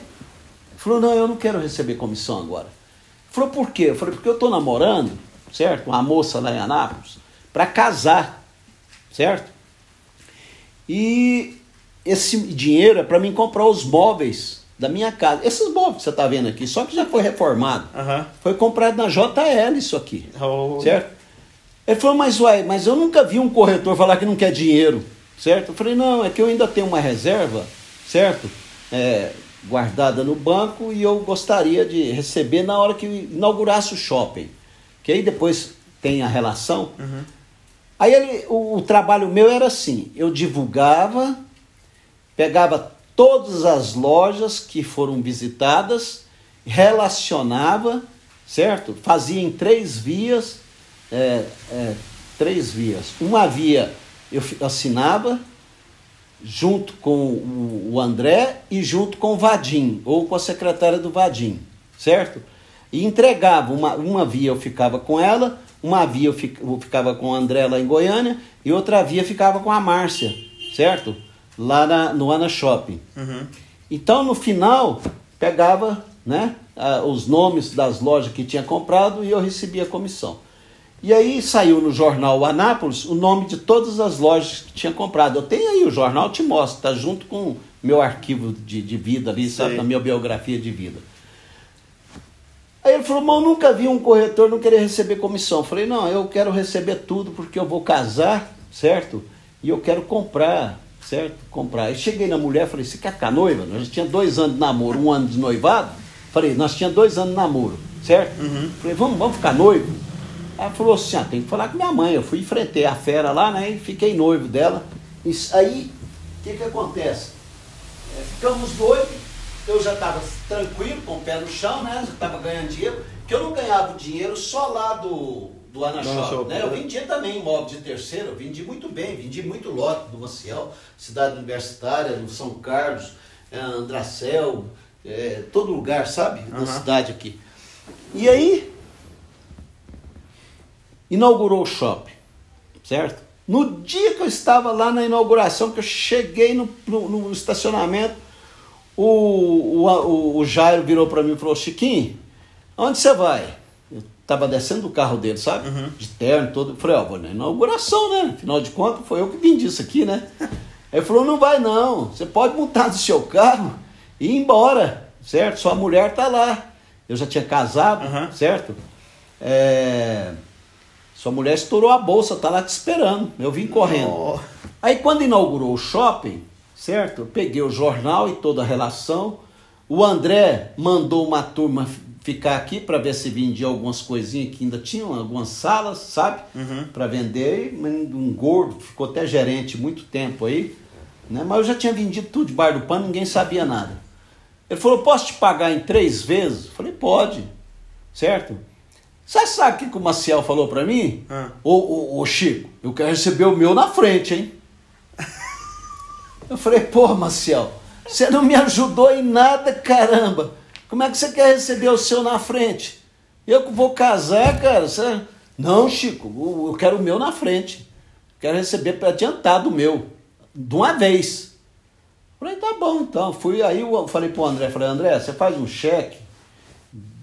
falou: Não, eu não quero receber comissão agora. Ele falou: Por quê? Eu falei: Porque eu estou namorando, certo? Uma moça lá em Anápolis, para casar, certo? E esse dinheiro é para mim comprar os móveis da minha casa. Esses móveis que você está vendo aqui, só que já foi reformado. Aham. Foi comprado na JL isso aqui. Oh. Certo? Ele falou, mas uai, mas eu nunca vi um corretor falar que não quer dinheiro, certo? Eu falei, não, é que eu ainda tenho uma reserva, certo? É, guardada no banco e eu gostaria de receber na hora que inaugurasse o shopping. Que aí depois tem a relação. Aí ele, o, o trabalho meu era assim, eu divulgava, pegava todas as lojas que foram visitadas, relacionava, certo? Fazia em três vias, é, é, três vias. Uma via eu assinava junto com o André e junto com o Vadim, ou com a secretária do Vadim, certo? E entregava, uma, uma via eu ficava com ela, uma via eu, fi- eu ficava com o André lá em Goiânia, e outra via ficava com a Márcia, certo? Lá na, no Ana Shopping. Uhum. Então, no final, pegava né, os nomes das lojas que tinha comprado e eu recebia a comissão. E aí saiu no jornal Anápolis o nome de todas as lojas que tinha comprado. Eu tenho aí o jornal, te mostro, tá junto com meu arquivo de, de vida ali, sabe, Sei. na minha biografia de vida. Aí ele falou, mas eu nunca vi um corretor não querer receber comissão. Eu falei, não, eu quero receber tudo porque eu vou casar, certo? E eu quero comprar, certo? Comprar. Aí cheguei na mulher falei, você quer ficar noiva? Nós tinha dois anos de namoro, um ano de noivado. Falei, nós tinha dois anos de namoro, certo? Falei, vamos, vamos ficar noivo? Ela falou assim, ah, tem que falar com minha mãe. Eu fui enfrentei a fera lá, né? E fiquei noivo dela. Isso aí, o que que acontece? É, ficamos noivos, eu já estava tranquilo, com o pé no chão, né? Já estava ganhando dinheiro, porque eu não ganhava dinheiro só lá do, do Ana Do Ana Shop, Shop, né? Eu vendia também imóvel de terceiro, eu vendi muito bem, vendi muito lote do Maciel, cidade universitária, no São Carlos, eh, Andracel, eh, todo lugar, sabe? Na Aham. cidade aqui. E aí, inaugurou o shopping, certo? No dia que eu estava lá na inauguração, que eu cheguei no, no- no estacionamento, o, o, o, Jairo virou para mim e falou, Chiquinho, onde você vai? Eu estava descendo do carro dele, sabe? De terno, todo. Eu falei, ó, vou na inauguração, né? Afinal de contas, foi eu que vim disso aqui, né? Ele falou, não vai não, você pode montar no seu carro e ir embora, certo? Sua mulher tá lá. Eu já tinha casado, Aham. certo? É... Sua mulher estourou a bolsa, tá lá te esperando. Eu vim correndo. Oh. Aí quando inaugurou o shopping, certo? Eu peguei o jornal e toda a relação. O André mandou uma turma ficar aqui para ver se vendia algumas coisinhas que ainda tinham, algumas salas, sabe? Para vender. E Um gordo, ficou até gerente muito tempo aí. Né? Mas eu já tinha vendido tudo debaixo do pano, ninguém sabia nada. Ele falou, posso te pagar em três vezes? Eu falei, pode. Certo? Você sabe o que, o Maciel falou pra mim? Ah. Ô, ô, ô, Chico, eu quero receber o meu na frente, hein? Eu falei, pô, Maciel, você não me ajudou em nada, caramba. Como é que você quer receber o seu na frente? Eu que vou casar, cara. Você... Não, Chico, eu quero o meu na frente. Quero receber adiantado o meu. De uma vez. Falei, tá bom, então. Fui aí, eu falei pro André, falei, André, você faz um cheque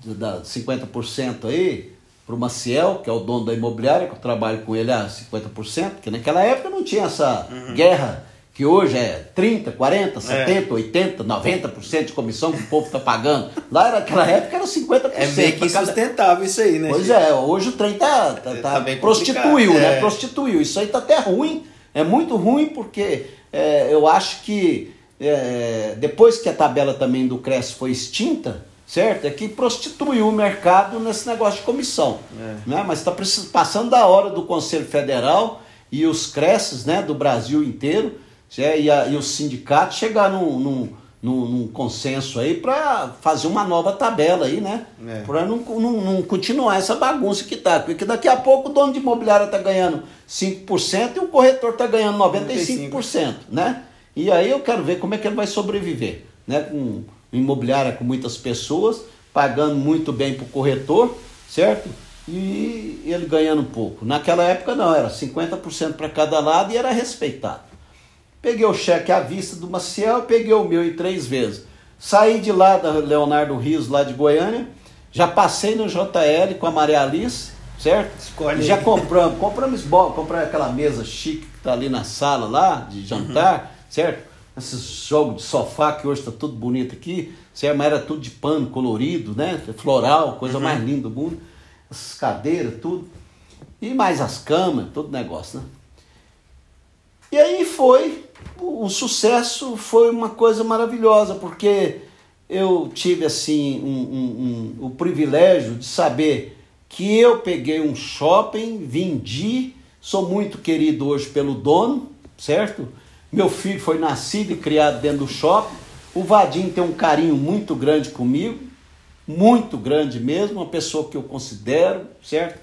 de- da 50% aí pro Maciel, que é o dono da imobiliária, que eu trabalho com ele a 50%, porque naquela época não tinha essa guerra que hoje é 30, 40, 70, 80, 90% de comissão que o povo tá pagando. Lá naquela época era 50%. É meio que pra cada- insustentável isso aí, né? Pois Chico? é, hoje o trem tá, tá, Tá tá- prostituiu, né? é. Prostituiu. Isso aí tá até ruim. É muito ruim porque é, eu acho que é, depois que a tabela também do Cresce foi extinta, certo? É que prostituiu o mercado nesse negócio de comissão. É. Né? Mas está passando da hora do Conselho Federal e os Cresces né, do Brasil inteiro é, e, a- e os sindicatos chegar num, num- num, num consenso aí para fazer uma nova tabela aí, né? É. Para não, não, não continuar essa bagunça que tá. Porque daqui a pouco o dono de imobiliária tá ganhando 5% e o corretor tá ganhando 95%, né? E aí eu quero ver como é que ele vai sobreviver, né? Com imobiliária com muitas pessoas, pagando muito bem para o corretor, certo? E ele ganhando pouco. Naquela época não, era 50% para cada lado e era respeitado. Peguei o cheque à vista do Maciel, peguei o meu em três vezes. Saí de lá da Leonardo Rios, lá de Goiânia, já passei no JL com a Maria Alice, certo? Escolhe já compramos, compramos bom, compramos aquela mesa chique que tá ali na sala lá, de jantar, certo? Esses jogos de sofá que hoje tá tudo bonito aqui, certo? Mas era tudo de pano colorido, né? Floral, coisa mais linda do mundo. Essas cadeiras, tudo. E mais as camas, todo negócio, né? E aí foi, o, sucesso foi uma coisa maravilhosa, porque eu tive assim um, um- um- o privilégio de saber que eu peguei um shopping, vendi, sou muito querido hoje pelo dono, certo? Meu filho foi nascido e criado dentro do shopping. O Vadim tem um carinho muito grande comigo, muito grande mesmo, uma pessoa que eu considero, certo?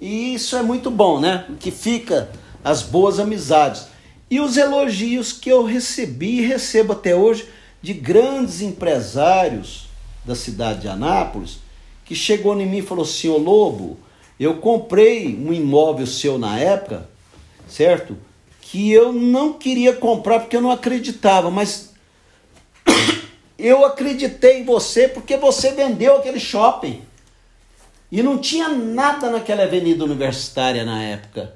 E isso é muito bom, né? Que fica as boas amizades. E os elogios que eu recebi e recebo até hoje de grandes empresários da cidade de Anápolis, que chegou em mim e falou assim, ô Lobo, eu comprei um imóvel seu na época, certo? Que eu não queria comprar porque eu não acreditava, mas eu acreditei em você porque você vendeu aquele shopping. E não tinha nada naquela avenida universitária na época,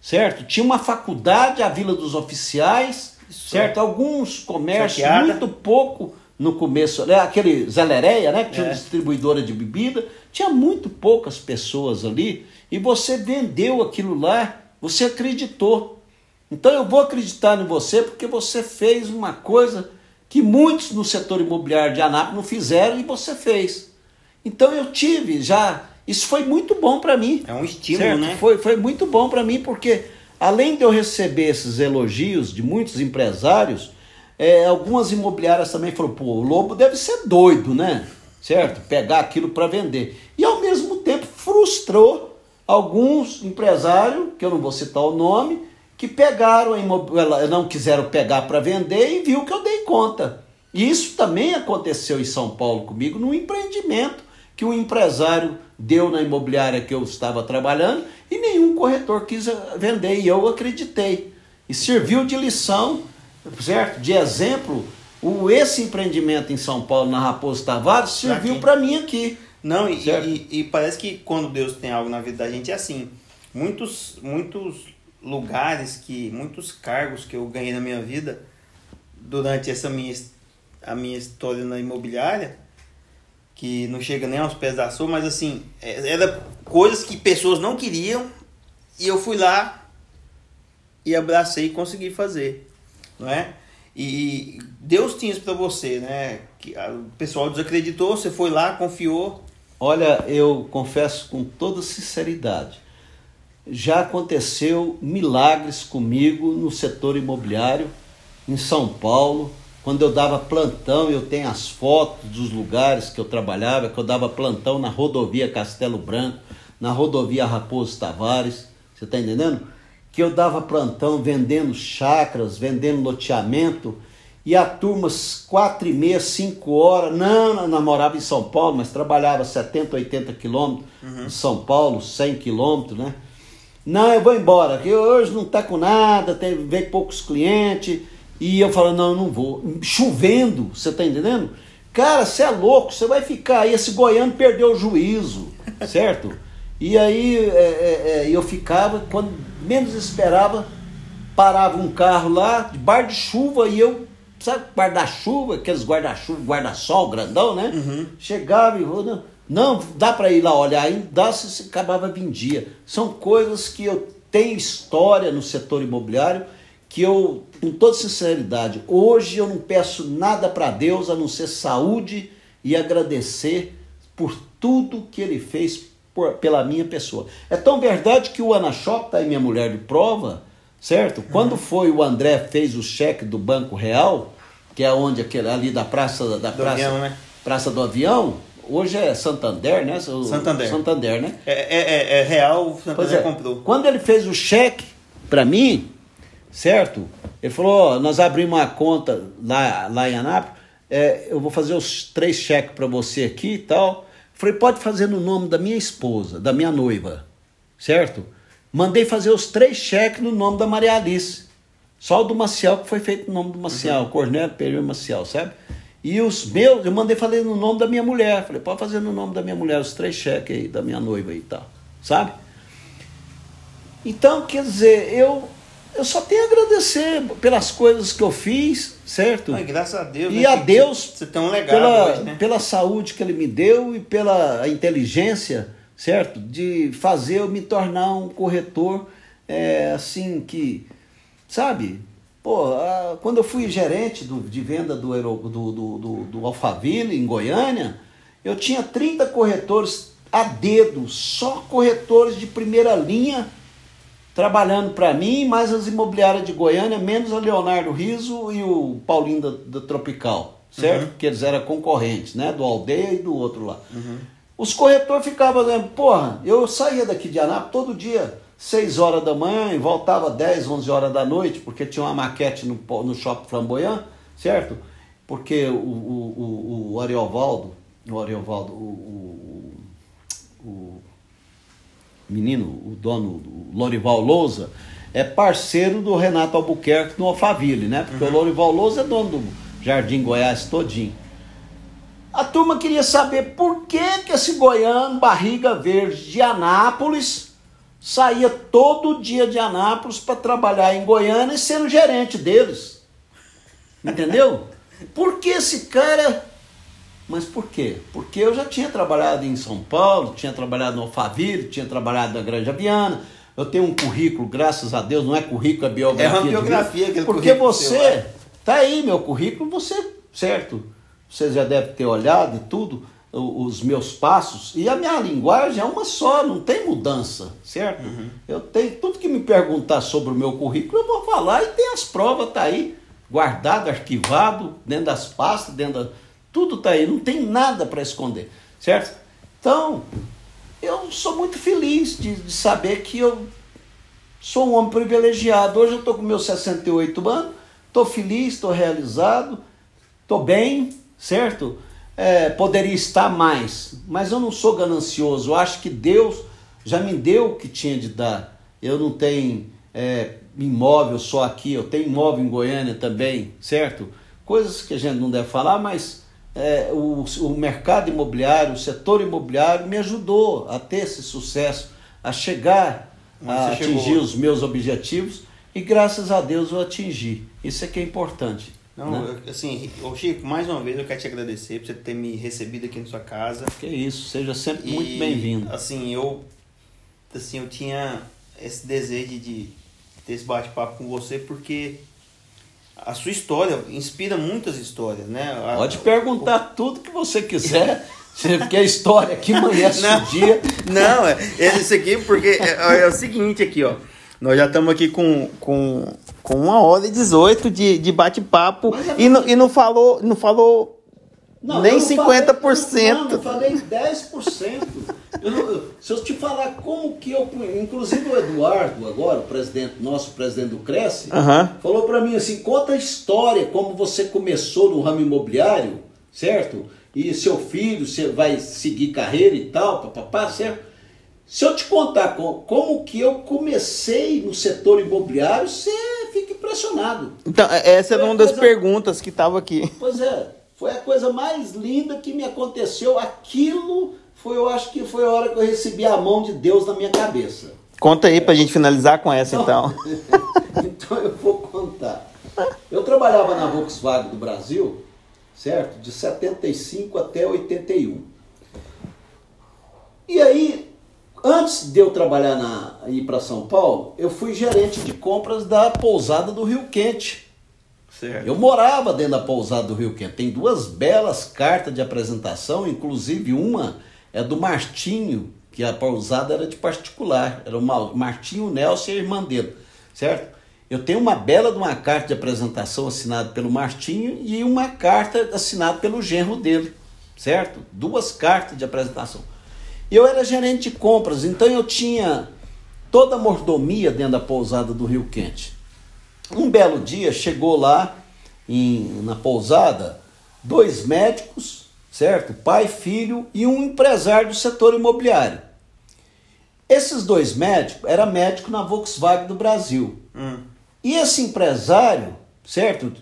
certo? Tinha uma faculdade, a Vila dos Oficiais, certo? Alguns comércios, Saqueada. muito pouco no começo, né? aquele Zelereia, né? Que tinha É. distribuidora de bebida, tinha muito poucas pessoas ali, e você vendeu aquilo lá, você acreditou. Então eu vou acreditar em você porque você fez uma coisa que muitos no setor imobiliário de Anápolis não fizeram e você fez. Então eu tive já. Isso foi muito bom para mim. É um estímulo, certo? né? Foi, foi muito bom para mim porque, além de eu receber esses elogios de muitos empresários, é, algumas imobiliárias também falaram: pô, o Lobo deve ser doido, né? Certo? Pegar aquilo para vender. E ao mesmo tempo frustrou alguns empresários, que eu não vou citar o nome, que pegaram a imobiliária, não quiseram pegar para vender e viu que eu dei conta. E isso também aconteceu em São Paulo comigo, num empreendimento que um empresário deu na imobiliária que eu estava trabalhando e nenhum corretor quis vender e eu acreditei. E serviu de lição, certo? De exemplo, o, esse empreendimento em São Paulo, na Raposo Tavares, serviu para mim aqui. Não, e, e, e parece que quando Deus tem algo na vida da gente é assim. Muitos, muitos lugares que, muitos cargos que eu ganhei na minha vida durante essa minha, a minha história na imobiliária, que não chega nem aos pés da sua, mas assim, é- era coisas que pessoas não queriam e eu fui lá e abracei e consegui fazer, não é? E Deus tinha isso para você, né? Que o pessoal desacreditou, você foi lá, confiou, Olha, eu confesso com toda sinceridade, já aconteceu milagres comigo no setor imobiliário em São Paulo, quando eu dava plantão, eu tenho as fotos dos lugares que eu trabalhava, que eu dava plantão na rodovia Castelo Branco, na rodovia Raposo Tavares, você está entendendo? Que eu dava plantão vendendo chacras, vendendo loteamento, e a turma, quatro e meia, cinco horas, não, não, não morava em São Paulo, mas trabalhava 70, 80 quilômetros de São Paulo, 100 quilômetros, né? Não, eu vou embora, que hoje não tá com nada, tem, vem poucos clientes. E eu falo, não, eu não vou. Chovendo, você tá entendendo? Cara, você é louco, você vai ficar aí. Esse goiano perdeu o juízo, certo? E aí é, é, é, eu ficava, quando menos esperava, parava um carro lá, de bar de chuva, e eu, sabe, guarda-chuva, aqueles guarda-chuva, guarda-sol grandão, né? Chegava e eu, não, não, dá para ir lá olhar, aí dá se se acabava vendia. São coisas que eu tenho história no setor imobiliário que eu, com toda sinceridade, hoje eu não peço nada para Deus a não ser saúde e agradecer por tudo que ele fez por- pela minha pessoa. É tão verdade que o Ana Shop, tá aí minha mulher de prova, certo? Quando foi o André fez o cheque do Banco Real, que é onde aquele ali da praça da Do praça, avião, né? praça do avião, hoje é Santander, né? O- Santander. Santander, né? É, é, é, é real, o Santander é, comprou. quando ele fez o cheque para mim, certo? Ele falou, ó, nós abrimos uma conta lá, lá em Anápolis, é, eu vou fazer os três cheques para você aqui e tal. Falei, pode fazer no nome da minha esposa, da minha noiva, certo? Mandei fazer os três cheques no nome da Maria Alice. Só o do Maciel que foi feito no nome do Maciel, Cornélio Pereira Maciel, sabe? E os meus, eu mandei fazer no nome da minha mulher. Falei, pode fazer no nome da minha mulher, os três cheques aí, da minha noiva e tal, sabe? Então, quer dizer, eu, eu só tenho a agradecer pelas coisas que eu fiz, certo? Ai, graças a Deus. E né, a Deus Você tem um legado pela, hoje, né? pela saúde que ele me deu e pela inteligência, certo? De fazer eu me tornar um corretor, é, assim, que, sabe? Pô, a- quando eu fui gerente do, de venda do, do, do, do, do Alphaville, em Goiânia, eu tinha 30 corretores a dedo, só corretores de primeira linha, trabalhando para mim, mais as imobiliárias de Goiânia, menos a Leonardo Riso e o Paulinho da, da Tropical, certo? Porque eles eram concorrentes, né? Do Aldeia e do outro lá. Os corretores ficavam dizendo, porra, eu saía daqui de Anápolis todo dia, 6 horas da manhã, e voltava 10, 11 horas da noite, porque tinha uma maquete no, no Shopping Flamboyant, certo? Porque o, o, o, o Ariovaldo, o Ariovaldo, o, o menino, o dono, o Lorival Lousa, é parceiro do Renato Albuquerque no Alphaville, né? Porque o Lorival Lousa é dono do Jardim Goiás todinho. A turma queria saber por que, que esse goiano, barriga verde de Anápolis, saía todo dia de Anápolis para trabalhar em Goiânia e sendo gerente deles. Entendeu? Por que esse cara. Mas por quê? Porque eu já tinha trabalhado em São Paulo, tinha trabalhado no Alphaville, tinha trabalhado na Grande Aviana. Eu tenho um currículo, graças a Deus, não é currículo, é biografia. É uma biografia, aquele Porque você, seu, é. tá aí meu currículo, você, certo? Você já deve ter olhado e tudo, os meus passos. E a minha linguagem é uma só, não tem mudança, certo? Uhum. Eu tenho tudo que me perguntar sobre o meu currículo, eu vou falar e tem as provas, tá aí, guardado, arquivado, dentro das pastas, dentro da... Tudo tá aí, não tem nada para esconder, certo? Então, eu sou muito feliz de, de saber que eu sou um homem privilegiado. Hoje eu estou com meus 68 anos, estou feliz, estou realizado, estou bem, certo? É, poderia estar mais, mas eu não sou ganancioso. Eu acho que Deus já me deu o que tinha de dar. Eu não tenho é, imóvel só aqui, eu tenho imóvel em Goiânia também, certo? Coisas que a gente não deve falar, mas é, o, o mercado imobiliário, o setor imobiliário me ajudou a ter esse sucesso, a chegar Mas a atingir chegou. os meus objetivos e graças a Deus eu atingi. Isso é que é importante. Não, né? eu- assim, ô Chico, mais uma vez eu quero te agradecer por você ter me recebido aqui na sua casa. Que isso, seja sempre muito E, bem-vindo. Assim, eu assim, eu tinha esse desejo de ter esse bate-papo com você porque a sua história inspira muitas histórias, né? A- Pode perguntar tudo que você quiser, porque a história aqui amanhece Não. o dia. Não, é esse aqui porque é, é o seguinte aqui, ó. Nós já estamos aqui com, com, com uma hora e 18 de, de bate-papo é e, não, e não falou, não falou Não, nem eu não 50%. Falei, não, eu falei 10%. Eu não- eu- se eu te falar como que eu. Inclusive o Eduardo, agora, o presidente, nosso presidente do Cresce, falou para mim assim: conta a história, como você começou no ramo imobiliário, certo? E seu filho, você vai seguir carreira e tal, papapá, certo? Se eu te contar co- como que eu comecei no setor imobiliário, você fica impressionado. Então, essa era Foi uma das coisa- perguntas que estava aqui. Pois é, foi a coisa mais linda que me aconteceu. Aquilo foi, eu acho que foi a hora que eu recebi a mão de Deus na minha cabeça. Conta aí pra gente finalizar com essa, então. então eu vou contar. Eu trabalhava na Volkswagen do Brasil, certo? De 75 até 81. E aí, antes de eu trabalhar na ir para São Paulo, eu fui gerente de compras da pousada do Rio Quente. Certo. Eu morava dentro da pousada do Rio Quente. Tem duas belas cartas de apresentação, inclusive uma é do Martinho, que a pousada era de particular. Era o Ma- Martinho Nelson e a irmã dele, certo? Eu tenho uma bela de uma carta de apresentação assinada pelo Martinho e uma carta assinada pelo genro dele, certo? Duas cartas de apresentação. Eu era gerente de compras, então eu tinha toda a mordomia dentro da pousada do Rio Quente. Um belo dia chegou lá em, na pousada dois médicos, certo? Pai, filho e um empresário do setor imobiliário. Esses dois médicos era médico na Volkswagen do Brasil. Hum. E esse empresário, certo?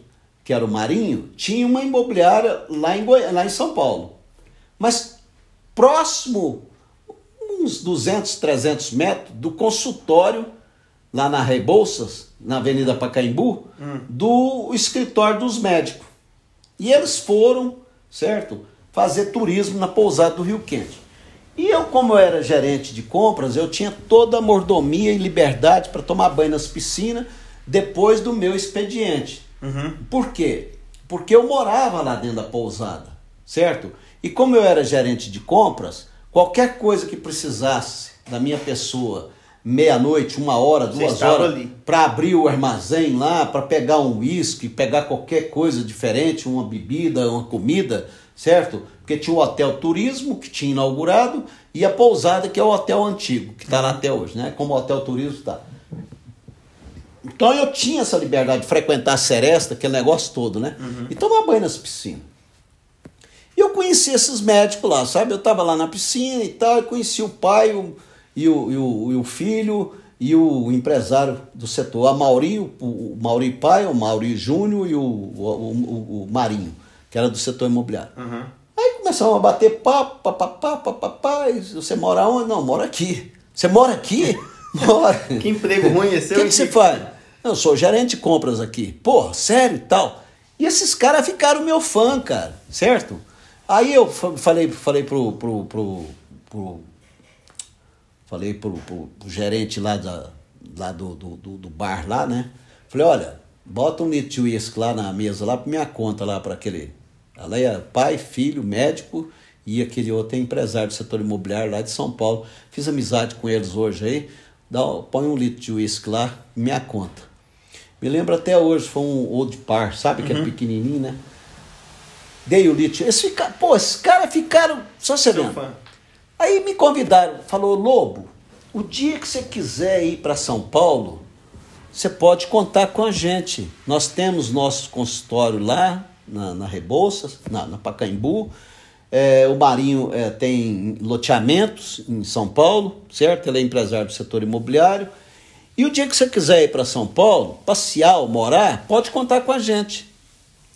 Que era o Marinho, tinha uma imobiliária lá em, Goi... lá em São Paulo. Mas próximo, uns 200, 300 metros do consultório, lá na Rebouças, na Avenida Pacaembu, hum. do escritório dos médicos. E eles foram, certo? Fazer turismo na pousada do Rio Quente. E eu, como eu era gerente de compras, eu tinha toda a mordomia e liberdade para tomar banho nas piscinas depois do meu expediente. Uhum. Por quê? Porque eu morava lá dentro da pousada, certo? E como eu era gerente de compras, qualquer coisa que precisasse da minha pessoa, meia-noite, uma hora, duas horas, para abrir o armazém lá, para pegar um uísque, pegar qualquer coisa diferente, uma bebida, uma comida, certo? Porque tinha o Hotel Turismo, que tinha inaugurado, e a pousada, que é o hotel antigo, que está lá até hoje, né? Como o Hotel Turismo está. Então eu tinha essa liberdade de frequentar a seresta, aquele negócio todo, né? Uhum. E tomar banho nas piscinas. E eu conheci esses médicos lá, sabe? Eu estava lá na piscina e tal, e conheci o pai o, e, o, e, o, e o filho e o empresário do setor, a Mauri, o, o Mauri pai, o Mauri Júnior e o, o, o, o Marinho, que era do setor imobiliário. Uhum. Aí começaram a bater papo, papapá, papapá. Você mora onde? Não, mora aqui. Você mora aqui? Mora. que emprego ruim é seu? O que, que você faz? Eu sou gerente de compras aqui. Pô, sério e tal. E esses caras ficaram meu fã, cara, certo? Aí eu falei, falei pro, pro, pro, pro falei pro, pro, pro, gerente lá, da, lá do, do, do, bar lá, né? Falei, olha, bota um litro de uísque lá na mesa, lá pra minha conta, lá para aquele ela é pai, filho, médico e aquele outro é empresário do setor imobiliário lá de São Paulo. Fiz amizade com eles hoje aí. Dá, põe um litro de uísque lá, minha conta. Me lembro até hoje, foi um Old Par, sabe que é uhum. é pequenininho, né? Dei o litro. Ficaram, pô, esses caras ficaram, só você. Aí me convidaram, falou, Lobo, o dia que você quiser ir para São Paulo, você pode contar com a gente. Nós temos nosso consultório lá, na, na Rebouças, na, na Pacaembu. É, o Marinho é, tem loteamentos em São Paulo, certo? Ele é empresário do setor imobiliário. E o dia que você quiser ir para São Paulo, passear ou morar, pode contar com a gente.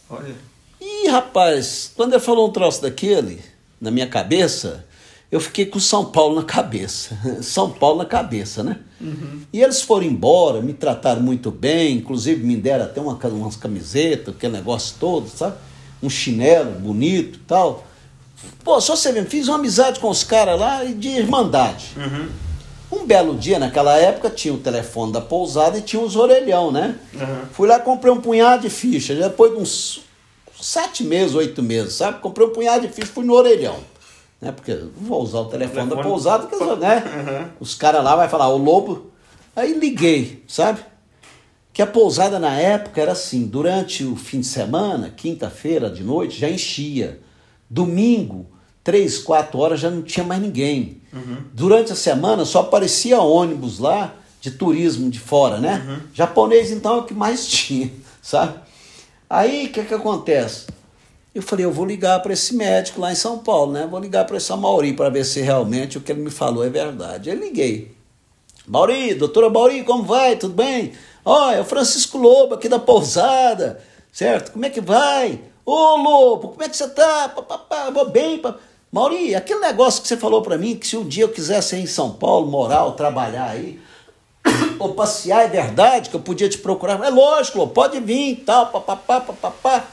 Olha. E rapaz, quando ele falou um troço daquele na minha cabeça, eu fiquei com São Paulo na cabeça. São Paulo na cabeça, né? Uhum. E eles foram embora, me trataram muito bem, inclusive me deram até uma, umas camisetas, aquele negócio todo, sabe? Um chinelo bonito e tal. Pô, só você mesmo, fiz uma amizade com os caras lá de irmandade. Uhum. Um belo dia, naquela época, tinha o telefone da pousada e tinha os orelhão, né? Uhum. Fui lá comprei um punhado de ficha. Depois de uns sete meses, oito meses, sabe? Comprei um punhado de ficha, fui no orelhão né? Porque vou usar o telefone, telefone da pousada, porque, né? Uhum. Os caras lá vai falar, o lobo. Aí liguei, sabe? Que a pousada na época era assim, durante o fim de semana, quinta-feira de noite, já enchia. Domingo, três, quatro horas já não tinha mais ninguém. Uhum. Durante a semana só aparecia ônibus lá de turismo de fora, né? Uhum. Japonês então é o que mais tinha, sabe? Aí o que, que acontece? Eu falei, eu vou ligar para esse médico lá em São Paulo, né? Vou ligar para esse Mauri para ver se realmente o que ele me falou é verdade. Eu liguei. Mauri, doutora Mauri, como vai? Tudo bem? Ó, oh, é o Francisco Lobo aqui da pousada, certo? Como é que vai? Ô Lobo, como é que você tá? Papapá, vou bem. Pá. Mauri, aquele negócio que você falou para mim, que se um dia eu quisesse ir em São Paulo, morar ou trabalhar aí, ou passear, é verdade que eu podia te procurar? É lógico, Lobo, pode vir e tal, papapá, papapá.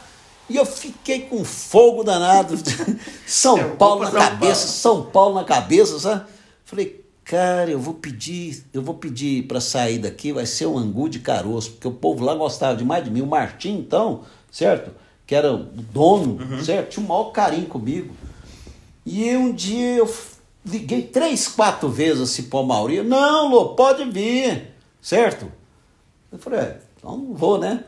E eu fiquei com fogo danado. São Paulo na cabeça, São Paulo na cabeça, sabe? Falei, cara, eu vou pedir, eu vou pedir para sair daqui, vai ser um angu de caroço, porque o povo lá gostava demais de mim. O Martim, então, certo? Que era o dono, uhum. certo? Tinha o maior carinho comigo. E um dia eu liguei três, quatro vezes assim pro Mauri. Não, Lô, pode vir, certo? Eu falei, é, Então vou, né?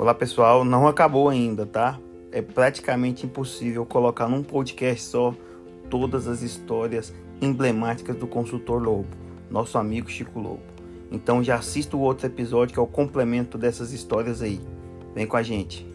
Olá pessoal, não acabou ainda, tá? É praticamente impossível colocar num podcast só todas as histórias emblemáticas do consultor Lobo, nosso amigo Chico Lobo. Então já assista o outro episódio que é o complemento dessas histórias aí. Vem com a gente.